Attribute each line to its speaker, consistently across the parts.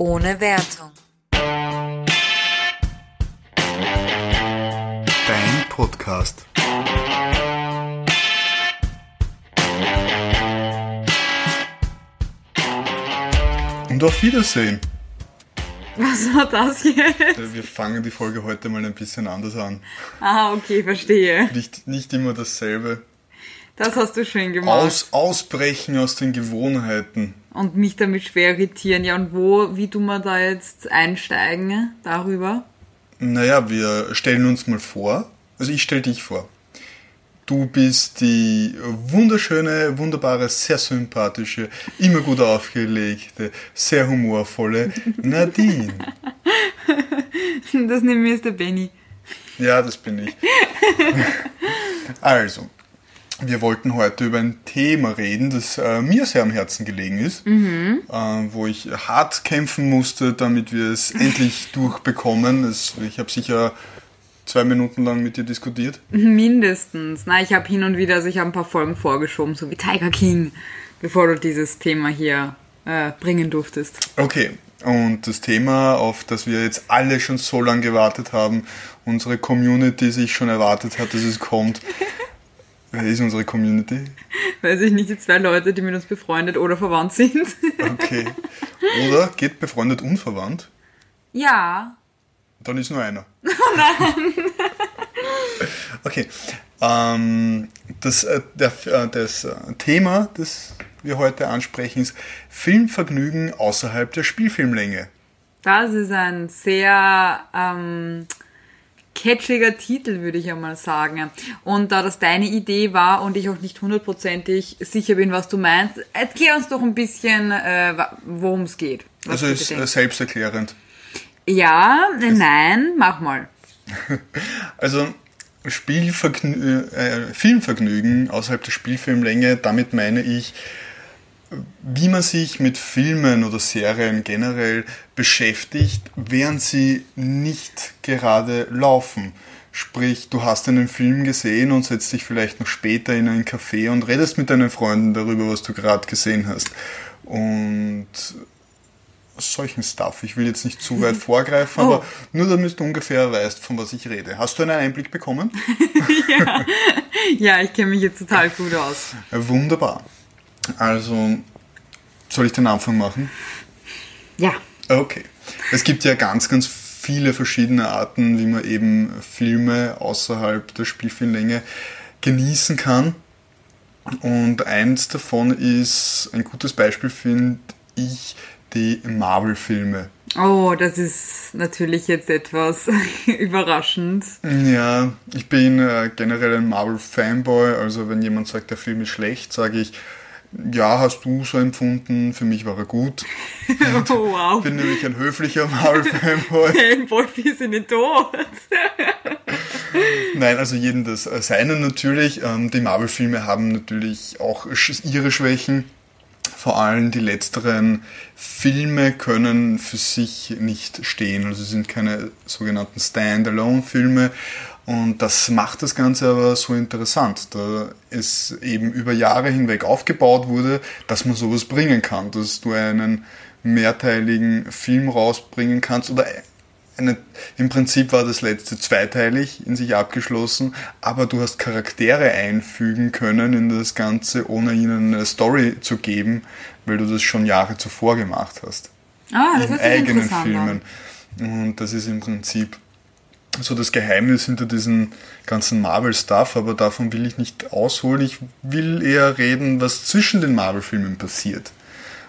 Speaker 1: ohne Wertung.
Speaker 2: Dein Podcast. Und auf Wiedersehen.
Speaker 3: Was war das jetzt?
Speaker 2: Äh, Wir fangen die Folge heute mal ein bisschen anders an.
Speaker 3: Ah, okay, verstehe.
Speaker 2: Nicht, nicht immer dasselbe.
Speaker 3: Das hast du schön gemacht.
Speaker 2: Aus, ausbrechen aus den Gewohnheiten.
Speaker 3: Und mich damit schwer irritieren. Ja, und wo, wie tun wir da jetzt einsteigen darüber?
Speaker 2: Naja, wir stellen uns mal vor. Also ich stelle dich vor. Du bist die wunderschöne, wunderbare, sehr sympathische, immer gut aufgelegte, sehr humorvolle Nadine.
Speaker 3: Das neben mir ist der Benny.
Speaker 2: Ja, das bin ich. Also, wir wollten heute über ein Thema reden, das äh, mir sehr am Herzen gelegen ist, äh, wo ich hart kämpfen musste, damit wir es endlich durchbekommen. Es, ich habe sicher zwei Minuten lang mit dir diskutiert.
Speaker 3: Mindestens. Na, ich habe hin und wieder, also ich habe ein paar Folgen vorgeschoben, so wie Tiger King, bevor du dieses Thema hier äh, bringen durftest.
Speaker 2: Okay, und das Thema, auf das wir jetzt alle schon so lange gewartet haben, unsere Community sich schon erwartet hat, dass es kommt. Wer ist unsere Community?
Speaker 3: Weiß ich nicht, die zwei Leute, die mit uns befreundet oder verwandt sind.
Speaker 2: Okay. Oder geht befreundet unverwandt?
Speaker 3: ja.
Speaker 2: Dann ist nur einer. Okay. Ähm, das, äh, der, äh, das äh, Thema, das wir heute ansprechen, ist Filmvergnügen außerhalb der Spielfilmlänge.
Speaker 3: Das ist ein sehr ähm, catchiger Titel, würde ich einmal sagen. Und da das deine Idee war und ich auch nicht hundertprozentig sicher bin, was du meinst, erklär uns doch ein bisschen, äh, worum es geht.
Speaker 2: Also ist äh, selbsterklärend.
Speaker 3: Ja, äh, nein, mach mal.
Speaker 2: Also Spielvergnü äh, Filmvergnügen außerhalb der Spielfilmlänge, damit meine ich, wie man sich mit Filmen oder Serien generell beschäftigt, während sie nicht gerade laufen. Sprich, du hast einen Film gesehen und setzt dich vielleicht noch später in ein Café und redest mit deinen Freunden darüber, was du gerade gesehen hast. Und solchen Stuff. Ich will jetzt nicht zu weit vorgreifen, aber nur damit du ungefähr weißt, von was ich rede. Hast du einen Einblick bekommen?
Speaker 3: Ja, ich kenne mich jetzt total gut aus.
Speaker 2: Wunderbar. Also, soll ich den Anfang machen?
Speaker 3: Ja.
Speaker 2: Okay. Es gibt ja ganz, ganz viele verschiedene Arten, wie man eben Filme außerhalb der Spielfilmlänge genießen kann. Und eins davon ist, ein gutes Beispiel finde ich, die Marvel-Filme.
Speaker 3: Oh, das ist natürlich jetzt etwas überraschend.
Speaker 2: Ja, ich bin äh, generell ein Marvel-Fanboy, also wenn jemand sagt, der Film ist schlecht, sage ich, ja, hast du so empfunden, für mich war er gut.
Speaker 3: Oh, wow.
Speaker 2: Ich bin nämlich ein höflicher Marvel-Fanboy.
Speaker 3: Fanboy bis in den Tod.
Speaker 2: Nein, also jeden das äh, Seine natürlich. Ähm, die Marvel-Filme haben natürlich auch ihre Schwächen. Vor allem die letzteren Filme können für sich nicht stehen. Also sind keine sogenannten Standalone-Filme. Und das macht das Ganze aber so interessant, da es eben über Jahre hinweg aufgebaut wurde, dass man sowas bringen kann, dass du einen mehrteiligen Film rausbringen kannst oder eine, im Prinzip war das letzte zweiteilig in sich abgeschlossen, aber du hast Charaktere einfügen können in das Ganze, ohne ihnen eine Story zu geben, weil du das schon Jahre zuvor gemacht hast.
Speaker 3: Ah, das
Speaker 2: in eigenen Filmen.
Speaker 3: an.
Speaker 2: Und das ist im Prinzip so das Geheimnis hinter diesem ganzen Marvel-Stuff, aber davon will ich nicht ausholen. Ich will eher reden, was zwischen den Marvel-Filmen passiert.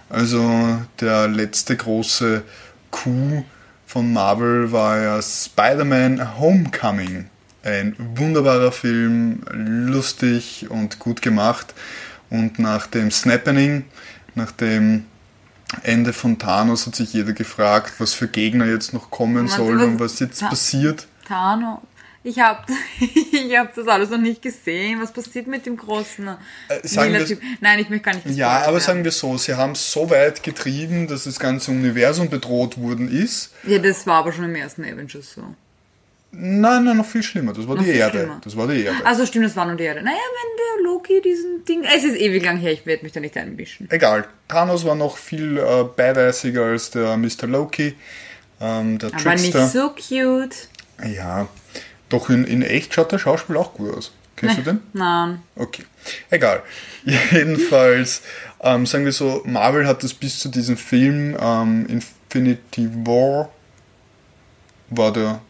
Speaker 2: Also der letzte große Coup von Marvel war ja Spider-Man Homecoming. Ein wunderbarer Film, lustig und gut gemacht. Und nach dem Snappening, nach dem Ende von Thanos hat sich jeder gefragt, was für Gegner jetzt noch kommen sollen und was jetzt
Speaker 3: Ta- Tano. Ich habe ich hab das alles noch nicht gesehen. Was passiert mit dem großen
Speaker 2: Äh,
Speaker 3: Typ? Nein, ich möchte gar nicht
Speaker 2: Ja, aber
Speaker 3: werden.
Speaker 2: sagen wir so, sie haben es so weit getrieben, dass das ganze Universum bedroht worden ist.
Speaker 3: Ja, das war aber schon im ersten Avengers so.
Speaker 2: Nein, nein, noch viel schlimmer. Das war
Speaker 3: Noch
Speaker 2: die Erde.
Speaker 3: schlimmer.
Speaker 2: Das war die Erde.
Speaker 3: Also stimmt, das war nur die Erde. Naja, wenn der Loki diesen Ding. Es ist ewig lang her, ich werde mich da nicht einmischen.
Speaker 2: Egal. Thanos war noch viel äh, badassiger als der Mr. Loki. Ähm, der
Speaker 3: Aber nicht
Speaker 2: Trickster.
Speaker 3: so cute.
Speaker 2: Ja. Doch in, in echt schaut der Schauspiel auch gut aus. Kennst du den?
Speaker 3: Nein.
Speaker 2: Okay, egal. Jedenfalls, ähm, sagen wir so, Marvel hat das bis zu diesem Film ähm, Infinity War, war der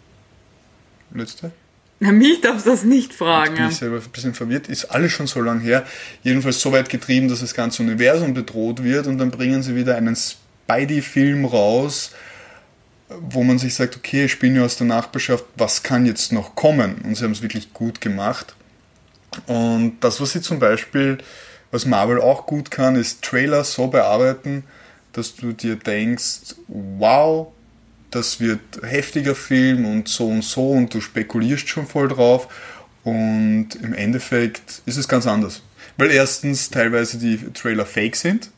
Speaker 2: letzte?
Speaker 3: Na, mich darfst du das nicht
Speaker 2: Jetzt
Speaker 3: fragen.
Speaker 2: bin ich selber ein bisschen verwirrt, ist alles schon so lang her. Jedenfalls so weit getrieben, dass das ganze Universum bedroht wird und dann bringen sie wieder einen Spidey-Film raus, wo man sich sagt, okay, ich bin ja aus der Nachbarschaft, was kann jetzt noch kommen? Und sie haben es wirklich gut gemacht. Und das, was sie zum Beispiel, was Marvel auch gut kann, ist Trailer so bearbeiten, dass du dir denkst, wow, das wird heftiger Film und so und so und du spekulierst schon voll drauf und im Endeffekt ist es ganz anders. Weil erstens teilweise die Trailer fake sind,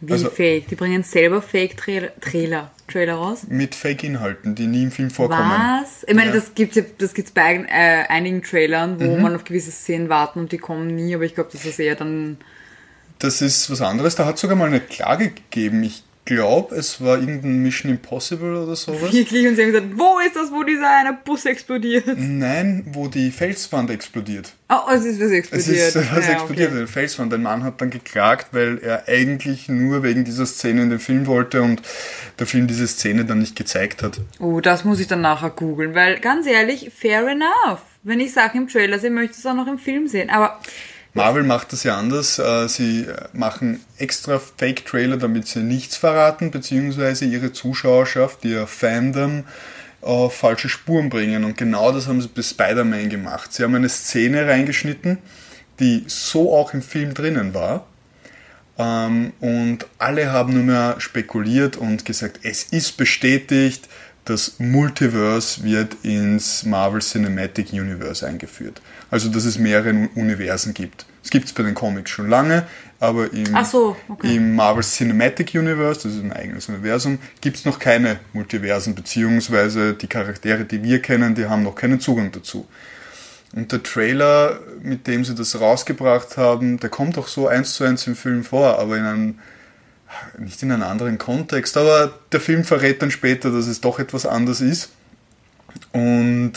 Speaker 3: Wie
Speaker 2: also-
Speaker 3: fake? Die bringen selber Fake-Trailer Trailer, Trailer raus.
Speaker 2: mit Fake-Inhalten, die nie im Film vorkommen.
Speaker 3: Was? Ich meine,
Speaker 2: Ja. Mhm.
Speaker 3: das gibt es das gibt's bei äh, einigen Trailern, wo man auf gewisse Szenen warten und die kommen nie, aber ich glaube, das ist eher dann.
Speaker 2: Das ist was anderes. Da hat sogar mal eine Klage gegeben. Ich glaube, es war irgendein Mission Impossible oder sowas.
Speaker 3: Wirklich und sie haben gesagt, wo ist das, wo dieser eine Bus explodiert?
Speaker 2: Nein, wo die Felswand explodiert.
Speaker 3: Oh, es ist was
Speaker 2: Es
Speaker 3: explodiert.
Speaker 2: ist was
Speaker 3: Ja,
Speaker 2: explodiert,
Speaker 3: okay.
Speaker 2: eine Felswand. Ein Mann hat dann geklagt, weil er eigentlich nur wegen dieser Szene in den Film wollte und der Film diese Szene dann nicht gezeigt hat.
Speaker 3: Oh, das muss ich dann nachher googeln, weil ganz ehrlich, fair enough. Wenn ich Sachen im Trailer sehe, möchte ich es auch noch im Film sehen. Aber
Speaker 2: Marvel macht das ja anders. Äh, Sie machen extra Fake-Trailer, damit sie nichts verraten, beziehungsweise ihre Zuschauerschaft, ihr Fandom auf falsche Spuren bringen. Und genau das haben sie bei Spider-Man gemacht. Sie haben eine Szene reingeschnitten, die so auch im Film drinnen war. Ähm, und alle haben nur mehr spekuliert und gesagt, es ist bestätigt, das Multiverse wird ins Marvel Cinematic Universe eingeführt. Also, dass es mehrere Universen gibt. Es gibt es bei den Comics schon lange, aber im,
Speaker 3: so, okay.
Speaker 2: im Marvel Cinematic Universe, das ist ein eigenes Universum, gibt es noch keine Multiversen, beziehungsweise die Charaktere, die wir kennen, die haben noch keinen Zugang dazu. Und der Trailer, mit dem sie das rausgebracht haben, der kommt auch so eins zu eins im Film vor, aber in einem, nicht in einem anderen Kontext, aber der Film verrät dann später, dass es doch etwas anders ist. Und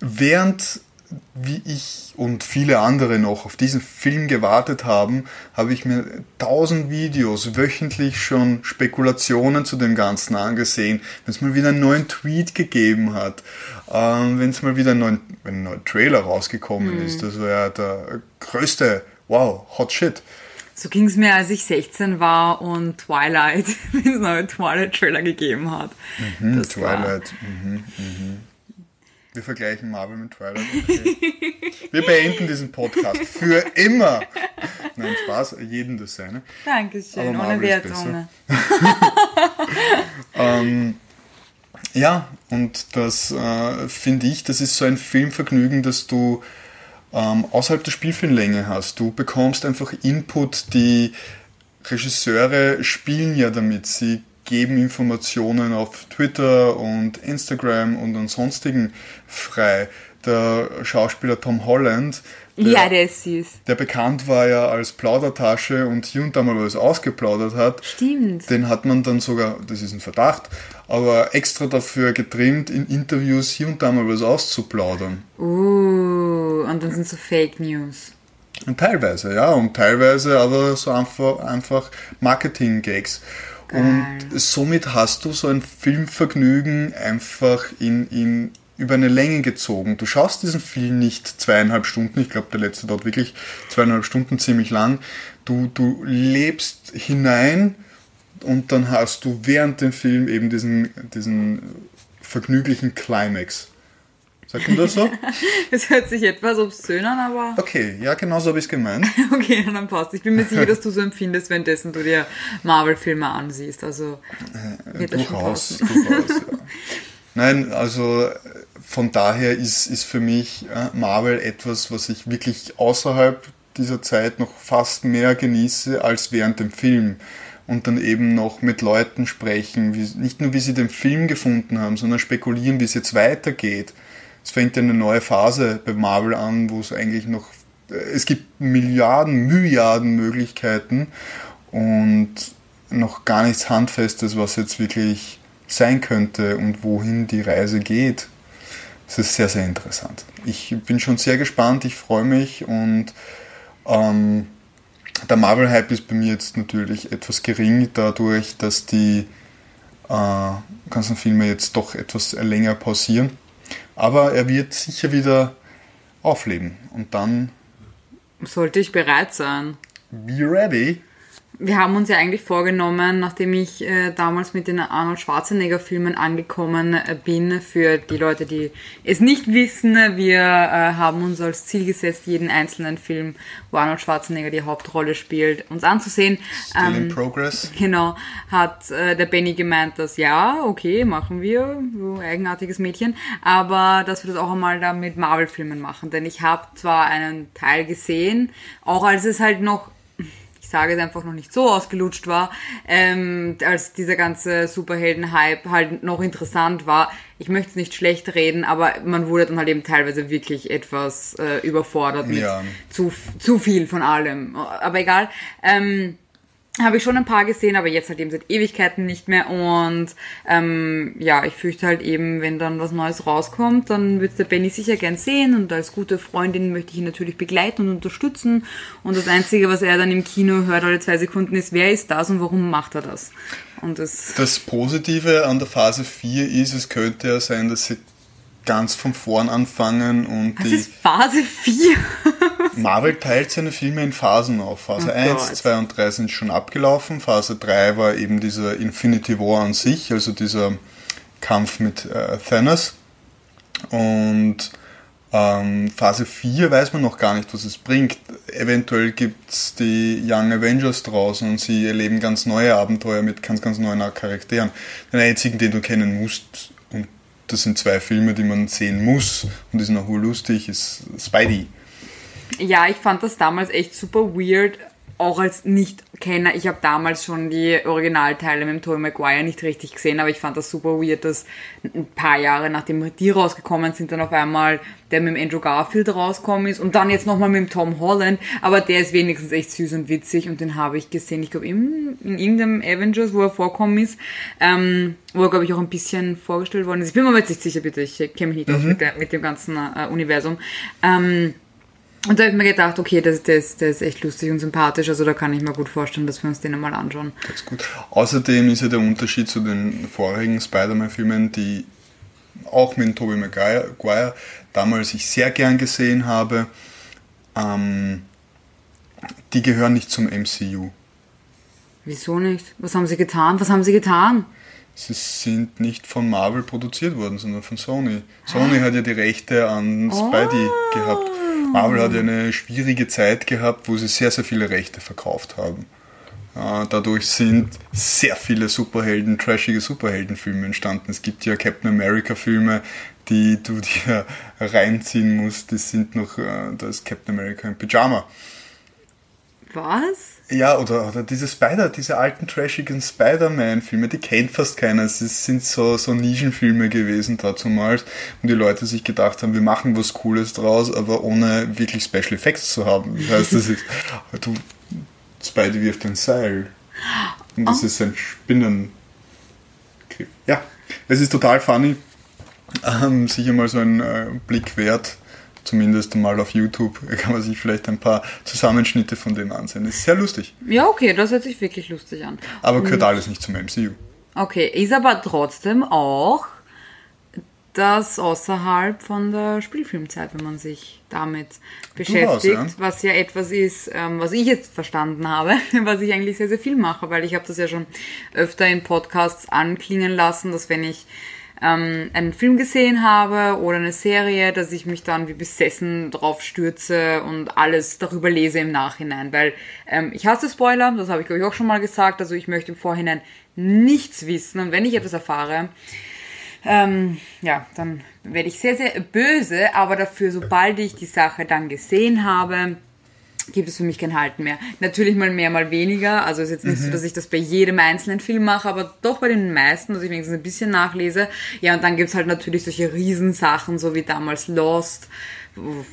Speaker 2: während wie ich und viele andere noch auf diesen Film gewartet haben, habe ich mir tausend Videos wöchentlich schon Spekulationen zu dem Ganzen angesehen. Wenn es mal wieder einen neuen Tweet gegeben hat, ähm, wenn es mal wieder einen neuen, ein neuer Trailer rausgekommen ist, das war ja der größte, wow, hot shit.
Speaker 3: so ging es mir, als ich 16 war und Twilight, wenn es neue Twilight-Trailer gegeben hat.
Speaker 2: Hm,
Speaker 3: Das war-
Speaker 2: Twilight. Mhm, mhm. Wir vergleichen Marvel mit Twilight. Okay. Wir beenden diesen Podcast für immer. Nein, Spaß, jeden das seine.
Speaker 3: Dankeschön, ohne
Speaker 2: Marvel ist
Speaker 3: Wertung.
Speaker 2: Ja, und das äh, finde ich, das ist so ein Filmvergnügen, dass du ähm, außerhalb der Spielfilmlänge hast. Du bekommst einfach Input, die Regisseure spielen ja damit. Sie geben Informationen auf Twitter und Instagram und an sonstigen frei. Der Schauspieler Tom Holland, der,
Speaker 3: Ja, der ist süß.
Speaker 2: der bekannt war ja als Plaudertasche und hier und da mal was ausgeplaudert hat,
Speaker 3: Stimmt.
Speaker 2: den hat man dann sogar, das ist ein Verdacht, aber extra dafür getrimmt, in Interviews hier und da mal was auszuplaudern.
Speaker 3: Uh, und dann sind so Fake News.
Speaker 2: Und teilweise, ja, und teilweise aber so einfach, einfach Marketing-Gags. Und somit hast du so ein Filmvergnügen einfach in, in, über eine Länge gezogen. Du schaust diesen Film nicht zweieinhalb Stunden, ich glaube, der letzte dauert wirklich zweieinhalb Stunden ziemlich lang. Du, du lebst hinein und dann hast du während dem Film eben diesen, diesen vergnüglichen Climax. Sagt man das so?
Speaker 3: Das hört sich etwas obszön an, aber
Speaker 2: Okay, ja, genau so habe ich es gemeint.
Speaker 3: okay, dann passt. Ich bin mir sicher, dass du so empfindest, währenddessen du dir Marvel-Filme ansiehst. Also wird das schon
Speaker 2: Durchaus, durchaus, ja. Nein, also äh, von daher ist, ist für mich äh, Marvel etwas, was ich wirklich außerhalb dieser Zeit noch fast mehr genieße als während dem Film. und dann eben noch mit Leuten sprechen, wie, nicht nur wie sie den Film gefunden haben, sondern spekulieren, wie es jetzt weitergeht. Es fängt eine neue Phase bei Marvel an, wo es eigentlich noch, es gibt Milliarden, Milliarden Möglichkeiten und noch gar nichts Handfestes, was jetzt wirklich sein könnte und wohin die Reise geht. Es ist sehr, sehr interessant. Ich bin schon sehr gespannt, ich freue mich und ähm, der Marvel-Hype ist bei mir jetzt natürlich etwas gering, dadurch, dass die äh, ganzen Filme jetzt doch etwas länger pausieren. Aber er wird sicher wieder aufleben und dann.
Speaker 3: Sollte ich bereit sein?
Speaker 2: Be ready
Speaker 3: wir haben uns ja eigentlich vorgenommen, nachdem ich äh, damals mit den Arnold Schwarzenegger-Filmen angekommen äh, bin, für die Leute, die es nicht wissen, wir äh, haben uns als Ziel gesetzt, jeden einzelnen Film, wo Arnold Schwarzenegger die Hauptrolle spielt, uns anzusehen.
Speaker 2: Still ähm, in progress.
Speaker 3: Genau, hat äh, der Benny gemeint, dass ja, okay, machen wir, so eigenartiges Mädchen, aber dass wir das auch einmal da mit Marvel-Filmen machen, denn ich habe zwar einen Teil gesehen, auch als es halt noch sage es einfach noch nicht so ausgelutscht war, ähm, als dieser ganze Superhelden-Hype halt noch interessant war. Ich möchte es nicht schlecht reden, aber man wurde dann halt eben teilweise wirklich etwas äh, überfordert mit ja. zu, zu viel von allem. Aber egal. Ähm, habe ich schon ein paar gesehen, aber jetzt halt eben seit Ewigkeiten nicht mehr. Und ähm, ja, ich fürchte halt eben, wenn dann was Neues rauskommt, dann wird der Benny sicher gern sehen. Und als gute Freundin möchte ich ihn natürlich begleiten und unterstützen. Und das Einzige, was er dann im Kino hört alle zwei Sekunden, ist, wer ist das und warum macht er das? Und
Speaker 2: das, das Positive an der Phase 4 ist, es könnte ja sein, dass sie ganz von vorn anfangen und
Speaker 3: das die. ist Phase 4.
Speaker 2: Marvel teilt seine Filme in Phasen auf. Phase oh 1, Gott. 2 und 3 sind schon abgelaufen. Phase 3 war eben dieser Infinity War an sich, also dieser Kampf mit äh, Thanos. Und ähm, Phase 4 weiß man noch gar nicht, was es bringt. Eventuell gibt es die Young Avengers draußen und sie erleben ganz neue Abenteuer mit ganz, ganz neuen Charakteren. Den einzigen, den du kennen musst, das sind zwei Filme, die man sehen muss und die sind auch lustig, ist Spidey.
Speaker 3: Ja, ich fand das damals echt super weird, auch als Nicht-Kenner. Ich habe damals schon die Originalteile mit dem Tobey Maguire nicht richtig gesehen, aber ich fand das super weird, dass ein paar Jahre nachdem die rausgekommen sind, dann auf einmal der mit dem Andrew Garfield rausgekommen ist und dann jetzt nochmal mit dem Tom Holland, aber der ist wenigstens echt süß und witzig und den habe ich gesehen, ich glaube in, in irgendeinem Avengers, wo er vorkommen ist, ähm, wo er glaube ich auch ein bisschen vorgestellt worden ist. Ich bin mir jetzt nicht sicher, bitte, ich kenne mich nicht mhm. aus mit, der, mit, dem ganzen äh, Universum. Ähm, und da habe ich mir gedacht, okay, das, das, das ist echt lustig und sympathisch, also da kann ich mir gut vorstellen, dass wir uns den einmal anschauen.
Speaker 2: Das ist gut. Außerdem ist ja der Unterschied zu den vorigen Spider-Man-Filmen, die auch mit Tobey Maguire damals ich sehr gern gesehen habe, ähm, die gehören nicht zum MCU.
Speaker 3: Wieso nicht? Was haben sie getan? Was haben sie getan?
Speaker 2: Sie sind nicht von Marvel produziert worden, sondern von Sony. Sony ah. hat ja die Rechte an Spidey oh. gehabt. Marvel hat eine schwierige Zeit gehabt, wo sie sehr, sehr viele Rechte verkauft haben. Dadurch sind sehr viele Superhelden, trashige Superheldenfilme entstanden. Es gibt ja Captain America-Filme, die du dir reinziehen musst. Die sind noch, äh, da ist Captain America im Pyjama.
Speaker 3: Was?
Speaker 2: Ja, oder, oder diese Spider, diese alten trashigen Spider-Man-Filme, die kennt fast keiner. Es sind so, so Nischenfilme gewesen dazumals, wo die Leute sich gedacht haben, wir machen was Cooles draus, aber ohne wirklich Special Effects zu haben. Das heißt, das ist, du, Spidey wirft ein Seil. Und das oh. ist ein Spinnengriff. Ja, es ist total funny. Ähm, sicher mal so ein äh, Blick wert zumindest mal auf YouTube kann man sich vielleicht ein paar Zusammenschnitte von dem ansehen. Das ist sehr lustig.
Speaker 3: Ja, okay, das hört sich wirklich lustig an.
Speaker 2: Aber gehört alles nicht zum MCU.
Speaker 3: Okay, ist aber trotzdem auch das außerhalb von der Spielfilmzeit, wenn man sich damit beschäftigt, ja. was ja etwas ist, ähm, was ich jetzt verstanden habe, was ich eigentlich sehr, sehr viel mache, weil ich habe das ja schon öfter in Podcasts anklingen lassen, dass wenn ich ähm, einen Film gesehen habe oder eine Serie, dass ich mich dann wie besessen drauf stürze und alles darüber lese im Nachhinein, weil ähm, ich hasse Spoiler, das habe ich glaube ich auch schon mal gesagt, also ich möchte im Vorhinein nichts wissen. Und wenn ich etwas erfahre, ähm, ja, dann werde ich sehr, sehr böse, aber dafür, sobald ich die Sache dann gesehen habe, gibt es für mich kein Halten mehr. Natürlich mal mehr, mal weniger. Also ist jetzt nicht so, dass ich das bei jedem einzelnen Film mache, aber doch bei den meisten, dass ich wenigstens ein bisschen nachlese. Ja, und dann gibt's halt natürlich solche Riesensachen, so wie damals Lost,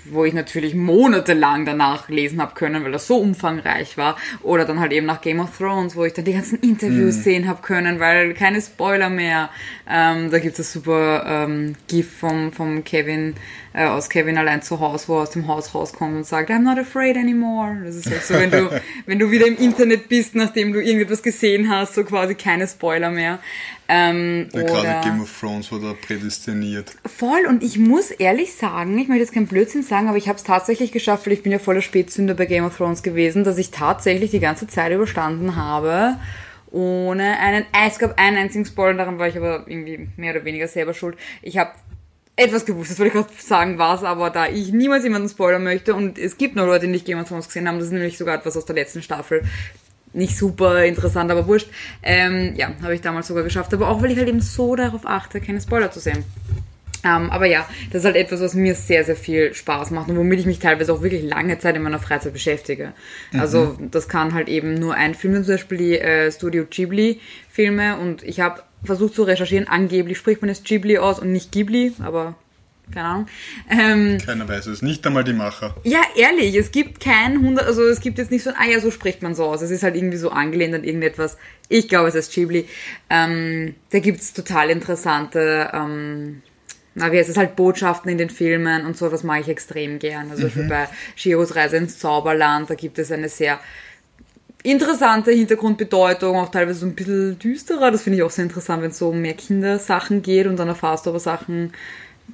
Speaker 3: wo ich natürlich monatelang danach lesen habe können, weil das so umfangreich war. Oder dann halt eben nach Game of Thrones, wo ich dann die ganzen Interviews
Speaker 2: Mhm.
Speaker 3: sehen habe können, weil keine Spoiler mehr. Ähm, da gibt es super ähm, GIF vom, vom Kevin, äh, aus Kevin allein zu Hause, wo er aus dem Haus rauskommt und sagt, I'm not afraid anymore. Das ist halt so, wenn du, wenn du wieder im Internet bist, nachdem du irgendetwas gesehen hast, so quasi keine Spoiler mehr. Ähm,
Speaker 2: Ja, gerade Game of Thrones war da prädestiniert.
Speaker 3: Voll und ich muss ehrlich sagen, ich möchte jetzt keinen Blödsinn sagen, aber ich habe es tatsächlich geschafft, weil ich bin ja voller Spätzünder bei Game of Thrones gewesen, dass ich tatsächlich die ganze Zeit überstanden habe, ohne einen, es gab einen einzigen Spoiler, daran war ich aber irgendwie mehr oder weniger selber schuld. Ich habe etwas gewusst, das wollte ich gerade sagen, was, aber da ich niemals jemanden spoilern möchte und es gibt noch Leute, die nicht Game of Thrones gesehen haben, das ist nämlich sogar etwas aus der letzten Staffel, nicht super interessant, aber wurscht. Ähm, ja, habe ich damals sogar geschafft. Aber auch, weil ich halt eben so darauf achte, keine Spoiler zu sehen. Ähm, aber ja, das ist halt etwas, was mir sehr, sehr viel Spaß macht und womit ich mich teilweise auch wirklich lange Zeit in meiner Freizeit beschäftige. Also das kann halt eben nur ein Film, zum Beispiel die äh, Studio Ghibli-Filme und ich habe versucht zu recherchieren, angeblich spricht man es Ghibli aus und nicht Ghibli, aber keine Ahnung. Ähm,
Speaker 2: Keiner weiß es, nicht einmal die Macher.
Speaker 3: ja, ehrlich, es gibt kein 100, also es gibt jetzt nicht so ein, ah ja, so spricht man so aus. Es ist halt irgendwie so angelehnt an irgendetwas. Ich glaube, es heißt Ghibli. Ähm, da gibt's total interessante, ähm, na, wie heißt es halt, Botschaften in den Filmen und so, das mag ich extrem gern. Also mhm. bei Shiros Reise ins Zauberland, da gibt es eine sehr interessante Hintergrundbedeutung, auch teilweise so ein bisschen düsterer. Das finde ich auch sehr interessant, wenn es so um mehr Kindersachen geht und dann erfahrst du aber Sachen,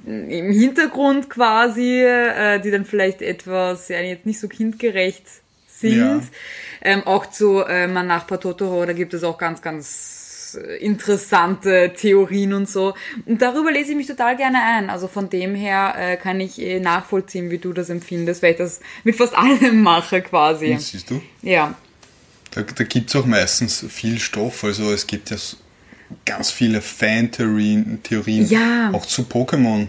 Speaker 3: im Hintergrund quasi, äh, die dann vielleicht etwas ja, jetzt nicht so kindgerecht sind.
Speaker 2: Ja.
Speaker 3: Ähm, auch zu äh, Mein Nachbar Totoro, da gibt es auch ganz, ganz äh, interessante Theorien und so. Und darüber lese ich mich total gerne ein. Also von dem her äh, kann ich äh, nachvollziehen, wie du das empfindest, weil ich das mit fast allem mache quasi.
Speaker 2: Das siehst du?
Speaker 3: Ja.
Speaker 2: Da, da gibt es auch meistens viel Stoff. Also es gibt ja ganz viele Fan-Theorien, Theorien,
Speaker 3: Ja.
Speaker 2: auch zu Pokémon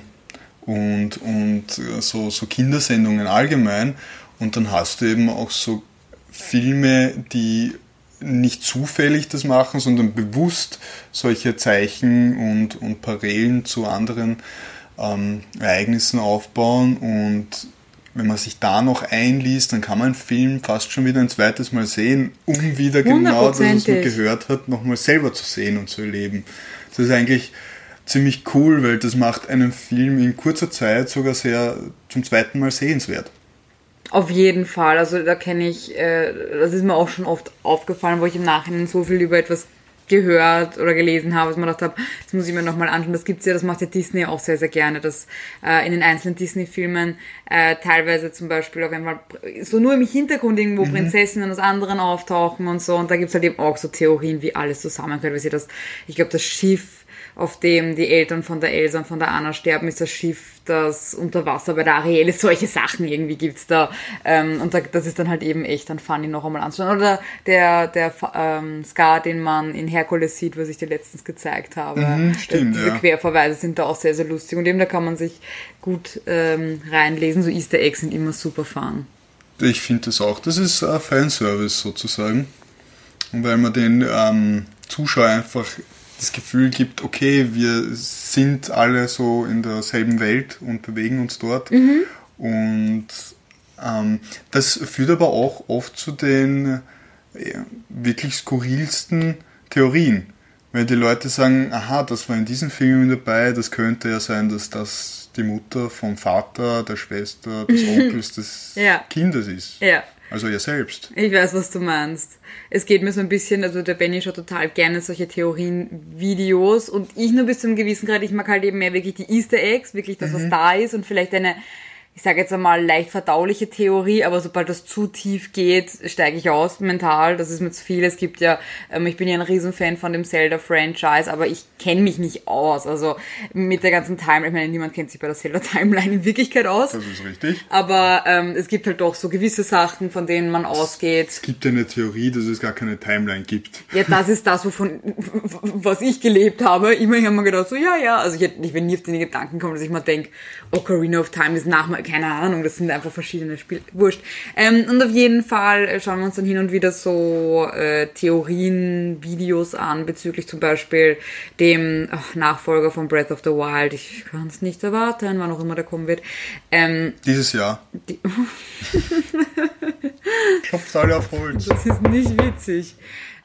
Speaker 2: und, und so, so Kindersendungen allgemein. Und dann hast du eben auch so Filme, die nicht zufällig das machen, sondern bewusst solche Zeichen und, und Parallelen zu anderen ähm, Ereignissen aufbauen. Und wenn man sich da noch einliest, dann kann man einen Film fast schon wieder ein zweites Mal sehen, um wieder genau das, was man gehört hat, nochmal selber zu sehen und zu erleben. Das ist eigentlich ziemlich cool, weil das macht einen Film in kurzer Zeit sogar sehr zum zweiten Mal sehenswert.
Speaker 3: Auf jeden Fall. Also da kenne ich, äh, das ist mir auch schon oft aufgefallen, wo ich im Nachhinein so viel über etwas gehört oder gelesen habe, dass man gedacht habe, das muss ich mir nochmal anschauen. Das gibt's ja, das macht ja Disney auch sehr, sehr gerne, dass äh, in den einzelnen Disney-Filmen äh, teilweise zum Beispiel auf einmal so nur im Hintergrund irgendwo Prinzessinnen aus anderen auftauchen und so. Und da gibt's halt eben auch so Theorien, wie alles zusammengehört. Weil sie das, ich glaube, das Schiff, auf dem die Eltern von der Elsa und von der Anna sterben, ist das Schiff, das unter Wasser bei der Ariel ist. Solche Sachen irgendwie gibt's da. Ähm, und da, das ist dann halt eben echt dann funny noch einmal anzuschauen. Oder der, der ähm, Scar, den man in Herkules sieht, was ich dir letztens gezeigt habe.
Speaker 2: Mhm, stimmt,
Speaker 3: Diese
Speaker 2: ja.
Speaker 3: Querverweise sind da auch sehr, sehr lustig. Und eben da kann man sich gut ähm, reinlesen. So Easter Eggs sind immer super fun.
Speaker 2: Ich finde das auch. Das ist äh, Fanservice sozusagen. Und weil man den ähm, Zuschauer einfach das Gefühl gibt, okay, wir sind alle so in derselben Welt und bewegen uns dort. Und ähm, das führt aber auch oft zu den äh, wirklich skurrilsten Theorien. Weil die Leute sagen, aha, das war in diesem Film dabei, das könnte ja sein, dass das die Mutter vom Vater, der Schwester, des Onkels, des
Speaker 3: Ja.
Speaker 2: Kindes ist.
Speaker 3: Ja.
Speaker 2: Also ihr selbst.
Speaker 3: Ich weiß, was du meinst. Es geht mir so ein bisschen, also der Benny schaut total gerne solche Theorien-Videos und ich nur bis zu einem gewissen Grad, ich mag halt eben mehr wirklich die Easter Eggs, wirklich das, was da ist und vielleicht eine, ich sage jetzt einmal leicht verdauliche Theorie, aber sobald das zu tief geht, steige ich aus mental. Das ist mir zu viel. Es gibt ja, ähm, ich bin ja ein Riesenfan von dem Zelda-Franchise, aber ich kenne mich nicht aus. Also mit der ganzen Timeline, ich meine, niemand kennt sich bei der Zelda-Timeline in Wirklichkeit aus.
Speaker 2: Das ist richtig.
Speaker 3: Aber ähm, es gibt halt doch so gewisse Sachen, von denen man ausgeht.
Speaker 2: Es gibt eine Theorie, dass es gar keine Timeline gibt.
Speaker 3: Ja, das ist das, wovon, was ich gelebt habe. Immerhin haben wir gedacht, so, ja, ja. Also ich hätte, ich bin nie auf den Gedanken gekommen, dass ich mal denke, Ocarina of Time ist nach, keine Ahnung, das sind einfach verschiedene Spiele. Wurscht. Ähm, und auf jeden Fall äh, schauen wir uns dann hin und wieder so äh, Theorien, Videos an, bezüglich zum Beispiel dem ach, Nachfolger von Breath of the Wild. Ich kann es nicht erwarten, wann auch immer der kommen wird. Ähm,
Speaker 2: Dieses Jahr.
Speaker 3: die,
Speaker 2: Klopft alle auf Holz.
Speaker 3: Das ist nicht witzig.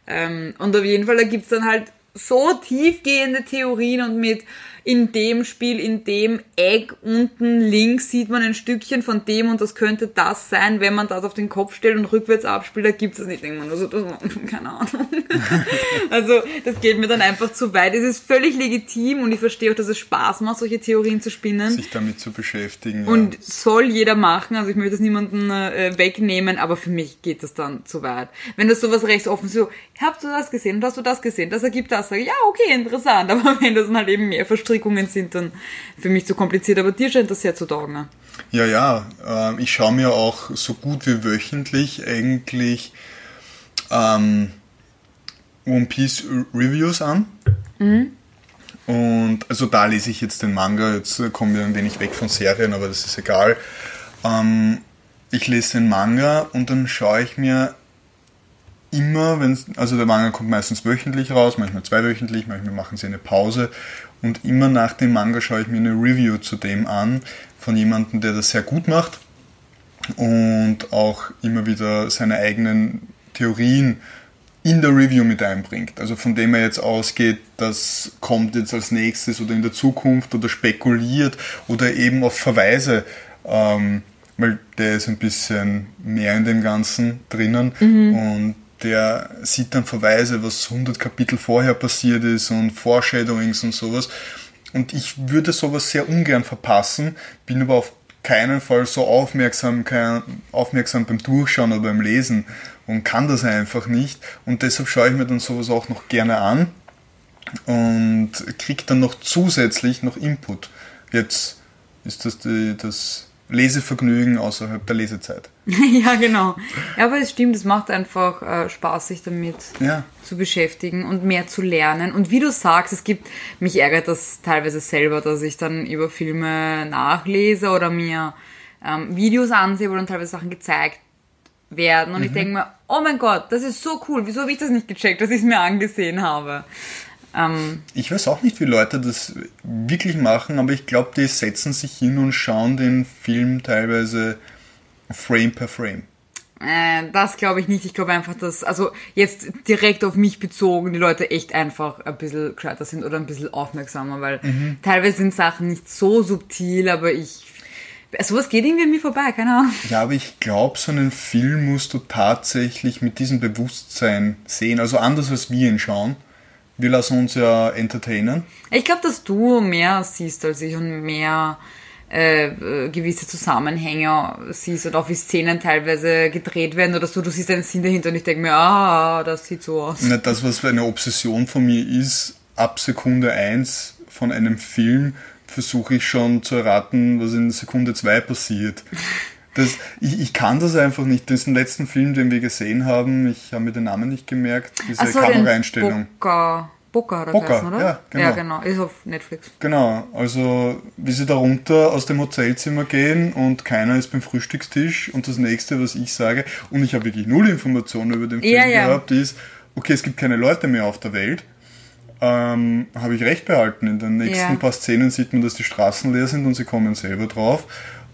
Speaker 3: Ähm, und auf jeden Fall, da gibt's dann halt so tiefgehende Theorien und mit in dem Spiel, in dem Eck unten links sieht man ein Stückchen von dem und das könnte das sein, wenn man das auf den Kopf stellt und rückwärts abspielt, da gibt's das nicht. Man, also das, keine Ahnung. also das geht mir dann einfach zu weit. Es ist völlig legitim und ich verstehe auch, dass es Spaß macht, solche Theorien zu spinnen.
Speaker 2: Sich damit zu beschäftigen.
Speaker 3: Und
Speaker 2: ja.
Speaker 3: soll jeder machen, also ich möchte es niemanden äh, wegnehmen, aber für mich geht das dann zu weit. Wenn das sowas rechts offen so, hast du das gesehen und hast du das gesehen, das ergibt das, sage ich, ja, okay, interessant, aber wenn das dann halt eben mehr Verstrickungen sind, dann für mich zu kompliziert, aber dir scheint das sehr zu taugen. Ne?
Speaker 2: Ja, ja. ähm, ich schaue mir auch so gut wie wöchentlich eigentlich ähm, One Piece Reviews an. Und also da lese ich jetzt den Manga, jetzt kommen wir ein wenig weg von Serien, aber das ist egal. Ähm, ich lese den Manga und dann schaue ich mir immer, wenn also der Manga kommt meistens wöchentlich raus, manchmal zweiwöchentlich, manchmal machen sie eine Pause und immer nach dem Manga schaue ich mir eine Review zu dem an von jemandem, der das sehr gut macht und auch immer wieder seine eigenen Theorien in der Review mit einbringt. Also von dem er jetzt ausgeht, das kommt jetzt als nächstes oder in der Zukunft oder spekuliert oder eben auf Verweise, ähm, weil der ist ein bisschen mehr in dem Ganzen drinnen und der sieht dann Verweise, was 100 Kapitel vorher passiert ist und Foreshadowings und sowas. Und ich würde sowas sehr ungern verpassen, bin aber auf keinen Fall so aufmerksam, aufmerksam beim Durchschauen oder beim Lesen und kann das einfach nicht. Und deshalb schaue ich mir dann sowas auch noch gerne an und kriege dann noch zusätzlich noch Input. Jetzt ist das die, das Lesevergnügen außerhalb der Lesezeit.
Speaker 3: ja, genau. Ja, aber es stimmt, es macht einfach äh, Spaß, sich damit
Speaker 2: Ja.
Speaker 3: zu beschäftigen und mehr zu lernen. Und wie du sagst, es gibt, mich ärgert das teilweise selber, dass ich dann über Filme nachlese oder mir ähm, Videos ansehe, wo dann teilweise Sachen gezeigt werden. Und ich denke mir, oh mein Gott, das ist so cool, wieso habe ich das nicht gecheckt, dass ich es mir angesehen habe? Ähm,
Speaker 2: Ich weiß auch nicht, wie Leute das wirklich machen, aber ich glaube, die setzen sich hin und schauen den Film teilweise Frame per Frame.
Speaker 3: Äh, das glaube ich nicht. Ich glaube einfach, dass, also jetzt direkt auf mich bezogen, die Leute echt einfach ein bisschen gescheiter sind oder ein bisschen aufmerksamer, weil teilweise sind Sachen nicht so subtil, aber ich, sowas geht irgendwie an mir vorbei, keine Ahnung.
Speaker 2: Ja, aber ich glaube, so einen Film musst du tatsächlich mit diesem Bewusstsein sehen, also anders als wir ihn schauen. Wir lassen uns ja entertainen.
Speaker 3: Ich glaube, dass du mehr siehst als ich und mehr äh, äh, gewisse Zusammenhänge siehst und auch wie Szenen teilweise gedreht werden oder so. Du siehst einen Sinn dahinter und ich denke mir, ah, das sieht so aus.
Speaker 2: Na, Das, was eine Obsession von mir ist, ab Sekunde 1 von einem Film versuche ich schon zu erraten, was in Sekunde 2 passiert. Das, ich, ich kann das einfach nicht. Diesen letzten Film, den wir gesehen haben, ich habe mir den Namen nicht gemerkt, diese
Speaker 3: so,
Speaker 2: Kameraeinstellung.
Speaker 3: Boca, Boca oder
Speaker 2: Boca,
Speaker 3: geheißen, oder?
Speaker 2: ja, genau.
Speaker 3: Ja, genau. Ist auf Netflix.
Speaker 2: Genau, also wie sie da runter aus dem Hotelzimmer gehen und keiner ist beim Frühstückstisch und das nächste, was ich sage, und ich habe wirklich null Informationen über den Film
Speaker 3: Ja, ja.
Speaker 2: gehabt, ist, okay, es gibt keine Leute mehr auf der Welt. Ähm, habe ich recht behalten. In den nächsten paar Szenen sieht man, dass die Straßen leer sind und sie kommen selber drauf.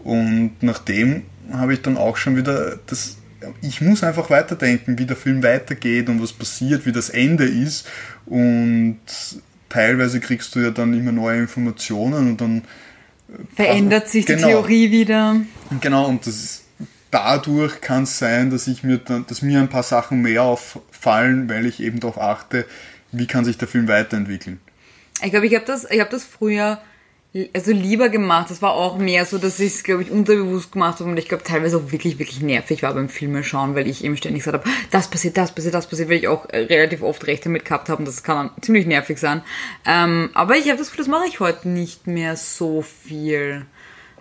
Speaker 2: Und nachdem habe ich dann auch schon wieder das. Ich muss einfach weiterdenken, wie der Film weitergeht und was passiert, wie das Ende ist. Und teilweise kriegst du ja dann immer neue Informationen und dann
Speaker 3: Verändert sich
Speaker 2: Genau.
Speaker 3: die Theorie wieder.
Speaker 2: Genau, und das dadurch kann es sein, dass ich mir dann, dass mir ein paar Sachen mehr auffallen, weil ich eben darauf achte, wie kann sich der Film weiterentwickeln.
Speaker 3: Ich glaube, ich habe das, ich hab das früher also lieber gemacht. Das war auch mehr so, dass ich es, glaube ich, unterbewusst gemacht habe und ich glaube teilweise auch wirklich, wirklich nervig war beim Filme schauen, weil ich eben ständig gesagt habe, das passiert, das passiert, das passiert, weil ich auch äh, relativ oft recht damit gehabt habe und das kann dann ziemlich nervig sein. Ähm, aber ich habe das Gefühl, das mache ich heute nicht mehr so viel.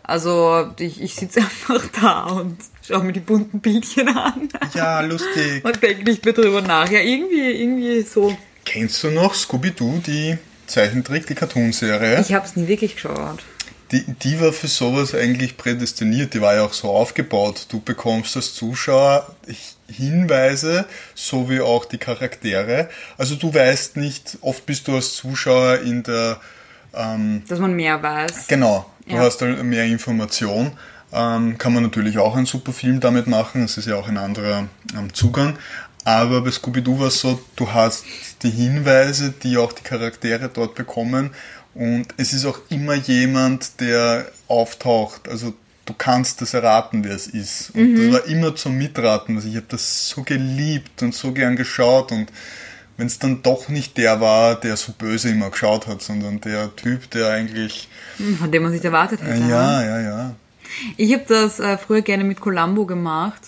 Speaker 3: Also ich, ich sitze einfach da und schaue mir die bunten Bildchen an
Speaker 2: Ja, lustig.
Speaker 3: und denke nicht mehr drüber nach. Ja, irgendwie, irgendwie so.
Speaker 2: Kennst du noch Scooby-Doo, die Zeichentrick, die Cartoonserie?
Speaker 3: Ich habe es nie wirklich geschaut.
Speaker 2: die, die war für sowas eigentlich prädestiniert, die war ja auch so aufgebaut. Du bekommst als Zuschauer Hinweise, so wie auch die Charaktere. Also du weißt nicht, oft bist du als Zuschauer in der... Ähm,
Speaker 3: Dass man mehr weiß.
Speaker 2: Genau, du ja. hast mehr Information. Ähm, kann man natürlich auch einen super Film damit machen, es ist ja auch ein anderer ähm, Zugang. Aber bei Scooby-Doo war es so, du hast die Hinweise, die auch die Charaktere dort bekommen und es ist auch immer jemand, der auftaucht. Also du kannst das erraten, wer es ist. Und mhm. das war immer zum Mitraten. Also ich habe das so geliebt und so gern geschaut. Und wenn es dann doch nicht der war, der so böse immer geschaut hat, sondern der Typ, der eigentlich...
Speaker 3: Hm, von dem man sich erwartet hätte.
Speaker 2: Äh, ja, ja, ja.
Speaker 3: Ich habe das äh, früher gerne mit Columbo gemacht,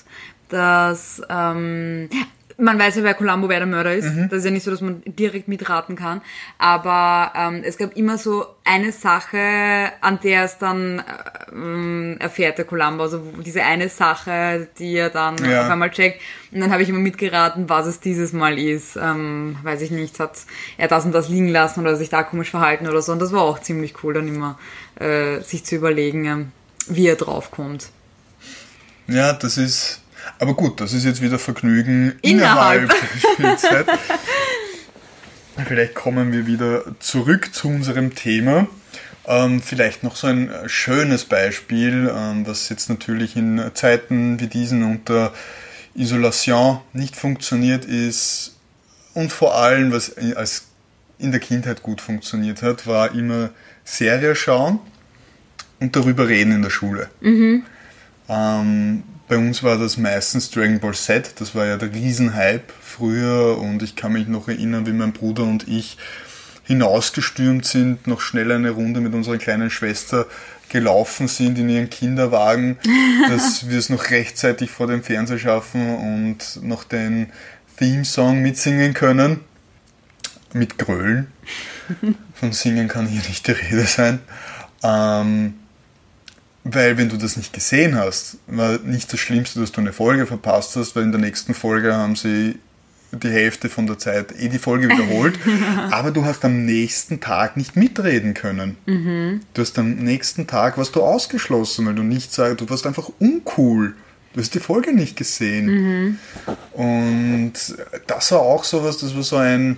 Speaker 3: dass ähm, man weiß ja bei Columbo, wer der Mörder ist. Mhm. Das ist ja nicht so, dass man direkt mitraten kann. Aber ähm, es gab immer so eine Sache, an der es dann ähm, erfährt der Columbo. Also diese eine Sache, die er dann ja. auf einmal checkt. Und dann habe ich immer mitgeraten, was es dieses Mal ist. Ähm, weiß ich nicht, hat er das und das liegen lassen oder sich da komisch verhalten oder so. Und das war auch ziemlich cool, dann immer äh, sich zu überlegen, äh, wie er draufkommt.
Speaker 2: Ja, das ist aber gut, das ist jetzt wieder Vergnügen innerhalb, innerhalb der Spielzeit. Vielleicht kommen wir wieder zurück zu unserem Thema. Ähm, vielleicht noch so ein schönes Beispiel, ähm, was jetzt natürlich in Zeiten wie diesen unter Isolation nicht funktioniert ist und vor allem, was als in der Kindheit gut funktioniert hat, war immer Serie schauen und darüber reden in der Schule. Mhm. Ähm, bei uns war das meistens Dragon Ball Z, das war ja der Riesenhype früher und ich kann mich noch erinnern, wie mein Bruder und ich hinausgestürmt sind, noch schnell eine Runde mit unserer kleinen Schwester gelaufen sind in ihren Kinderwagen, dass wir es noch rechtzeitig vor dem Fernseher schaffen und noch den Theme-Song mitsingen können. Mit Grölen. Von Singen kann hier nicht die Rede sein. Ähm, weil wenn du das nicht gesehen hast, war nicht das Schlimmste, dass du eine Folge verpasst hast, weil in der nächsten Folge haben sie die Hälfte von der Zeit eh die Folge wiederholt, aber du hast am nächsten Tag nicht mitreden können. Mhm. Du hast am nächsten Tag warst du ausgeschlossen, weil du nicht sagst, du warst einfach uncool. Du hast die Folge nicht gesehen. Mhm. Und das war auch sowas, das war so ein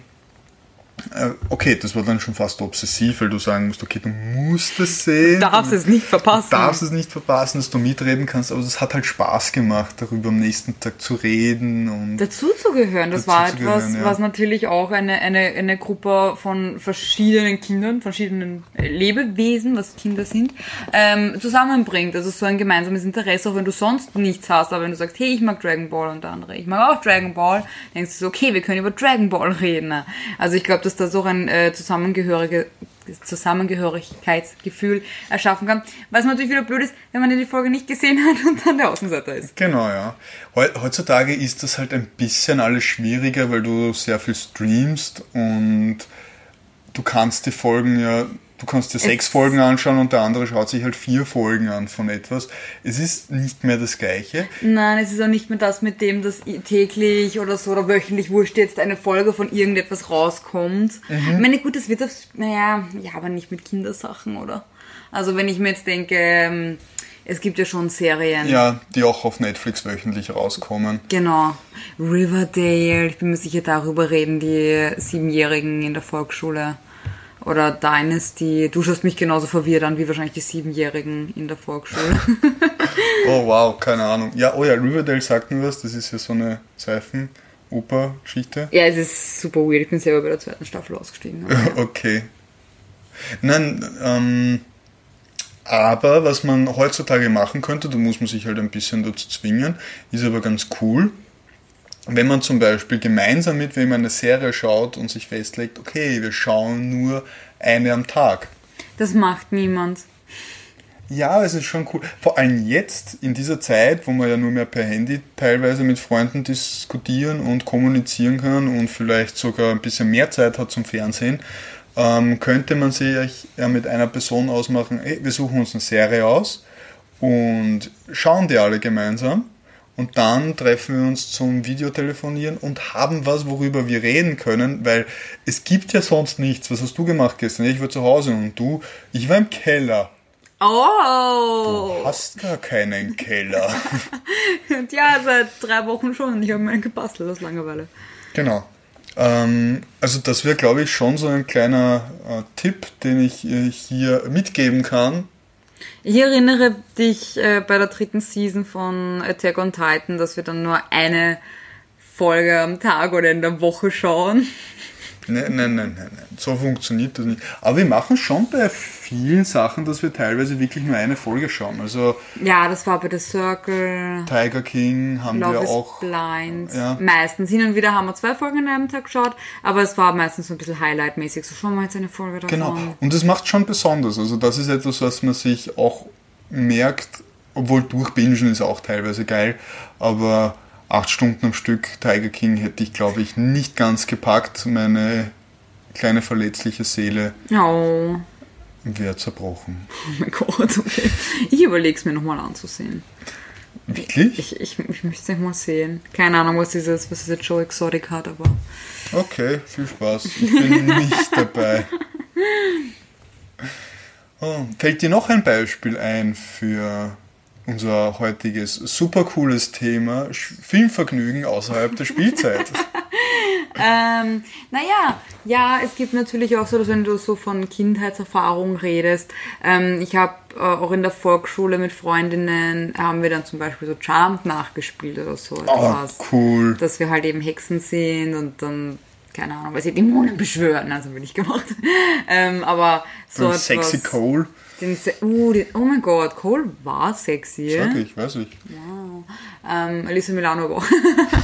Speaker 2: okay, das war dann schon fast obsessiv, weil du sagen musst, okay, du musst es sehen.
Speaker 3: Du darfst es nicht verpassen.
Speaker 2: Du darfst es nicht verpassen, dass du mitreden kannst, aber das hat halt Spaß gemacht, darüber am nächsten Tag zu reden und.
Speaker 3: Dazu zu gehören, das war etwas, ja. was natürlich auch eine, eine, eine Gruppe von verschiedenen Kindern, verschiedenen Lebewesen, was Kinder sind, ähm, zusammenbringt. Also so ein gemeinsames Interesse, auch wenn du sonst nichts hast, aber wenn du sagst, hey, ich mag Dragon Ball und der andere, ich mag auch Dragon Ball, denkst du so, okay, wir können über Dragon Ball reden. Also ich glaube, dass da so ein äh, zusammengehörige, Zusammengehörigkeitsgefühl erschaffen kann. Was natürlich wieder blöd ist, wenn man die Folge nicht gesehen hat und dann der Außenseiter ist.
Speaker 2: Genau, ja. Heutzutage ist das halt ein bisschen alles schwieriger, weil du sehr viel streamst und du kannst die Folgen ja du kannst dir sechs Folgen anschauen und der andere schaut sich halt vier Folgen an von etwas. Es ist nicht mehr das Gleiche.
Speaker 3: Nein, es ist auch nicht mehr das, mit dem das täglich oder so oder wöchentlich wurscht jetzt eine Folge von irgendetwas rauskommt. Mhm. Ich meine, gut, das wird aufs, naja, ja, aber nicht mit Kindersachen, oder? Also wenn ich mir jetzt denke, ähm, es gibt ja schon Serien.
Speaker 2: Ja, die auch auf Netflix wöchentlich rauskommen.
Speaker 3: Genau. Riverdale, ich bin mir sicher, darüber reden die Siebenjährigen in der Volksschule. Oder Dynasty. Du schaust mich genauso verwirrt an wie wahrscheinlich die Siebenjährigen in der Volksschule.
Speaker 2: oh wow, keine Ahnung. Ja, oh ja, Riverdale sagt mir was. Das ist ja so eine Seifen-Oper-Geschichte.
Speaker 3: Ja, es ist super weird. Ich bin selber bei der zweiten Staffel ausgestiegen.
Speaker 2: okay. Nein, ähm, aber was man heutzutage machen könnte, da muss man sich halt ein bisschen dazu zwingen, ist aber ganz cool wenn man zum Beispiel gemeinsam mit wem eine Serie schaut und sich festlegt, okay, wir schauen nur eine am Tag.
Speaker 3: Das macht niemand.
Speaker 2: Ja, es ist schon cool. Vor allem jetzt, in dieser Zeit, wo man ja nur mehr per Handy teilweise mit Freunden diskutieren und kommunizieren kann und vielleicht sogar ein bisschen mehr Zeit hat zum Fernsehen, ähm, könnte man sich ja mit einer Person ausmachen, ey, wir suchen uns eine Serie aus und schauen die alle gemeinsam und dann treffen wir uns zum Videotelefonieren und haben was, worüber wir reden können, weil es gibt ja sonst nichts. Was hast du gemacht gestern? Ich war zu Hause und du, ich war im Keller.
Speaker 3: Oh!
Speaker 2: Du hast gar keinen Keller.
Speaker 3: Und ja, seit drei Wochen schon ich habe mir gebastelt aus Langeweile.
Speaker 2: Genau. Ähm, also das wäre, glaube ich, schon so ein kleiner äh, Tipp, den ich äh, hier mitgeben kann.
Speaker 3: Ich erinnere dich äh, bei der dritten Season von Attack on Titan, dass wir dann nur eine Folge am Tag oder in der Woche schauen.
Speaker 2: Nein, nein, nein, nein, nein. So funktioniert das nicht. Aber wir machen schon bei vielen Sachen, dass wir teilweise wirklich nur eine Folge schauen. Also
Speaker 3: Ja, das war bei The Circle,
Speaker 2: Tiger King haben
Speaker 3: Love
Speaker 2: wir
Speaker 3: is
Speaker 2: auch.
Speaker 3: Blind.
Speaker 2: ja.
Speaker 3: Meistens. Hin und wieder haben wir zwei Folgen an einem Tag geschaut, aber es war meistens so ein bisschen Highlight-mäßig. So schauen wir jetzt eine Folge davon.
Speaker 2: Genau. Und das macht schon besonders. Also das ist etwas, was man sich auch merkt, obwohl durchbingen ist auch teilweise geil, aber acht Stunden am Stück Tiger King hätte ich, glaube ich, nicht ganz gepackt. Meine kleine verletzliche Seele
Speaker 3: Oh.
Speaker 2: wäre zerbrochen.
Speaker 3: oh mein Gott, okay. Ich überlege es mir nochmal anzusehen.
Speaker 2: Wirklich?
Speaker 3: Ich, ich, ich möchte es nicht mal sehen. Keine Ahnung, was dieses, was diese Joe Exotic hat, aber.
Speaker 2: Okay, viel Spaß. Ich bin nicht dabei. Oh, fällt dir noch ein Beispiel ein für unser heutiges super cooles Thema Filmvergnügen außerhalb der Spielzeit?
Speaker 3: Ähm, naja, ja, es gibt natürlich auch so, dass wenn du so von Kindheitserfahrung redest, ähm, ich habe äh, auch in der Volksschule mit Freundinnen, haben wir dann zum Beispiel so Charmed nachgespielt oder so
Speaker 2: Oh,
Speaker 3: etwas.
Speaker 2: cool.
Speaker 3: Dass wir halt eben Hexen sind und dann, keine Ahnung, weil sie Dämonen beschwören, also bin ich gemacht. ähm, aber so
Speaker 2: So
Speaker 3: etwas,
Speaker 2: sexy Cole.
Speaker 3: Den, uh, den, oh mein Gott, Cole war sexy.
Speaker 2: Sag ich, weiß ich.
Speaker 3: Ähm, Elisa Milano auch.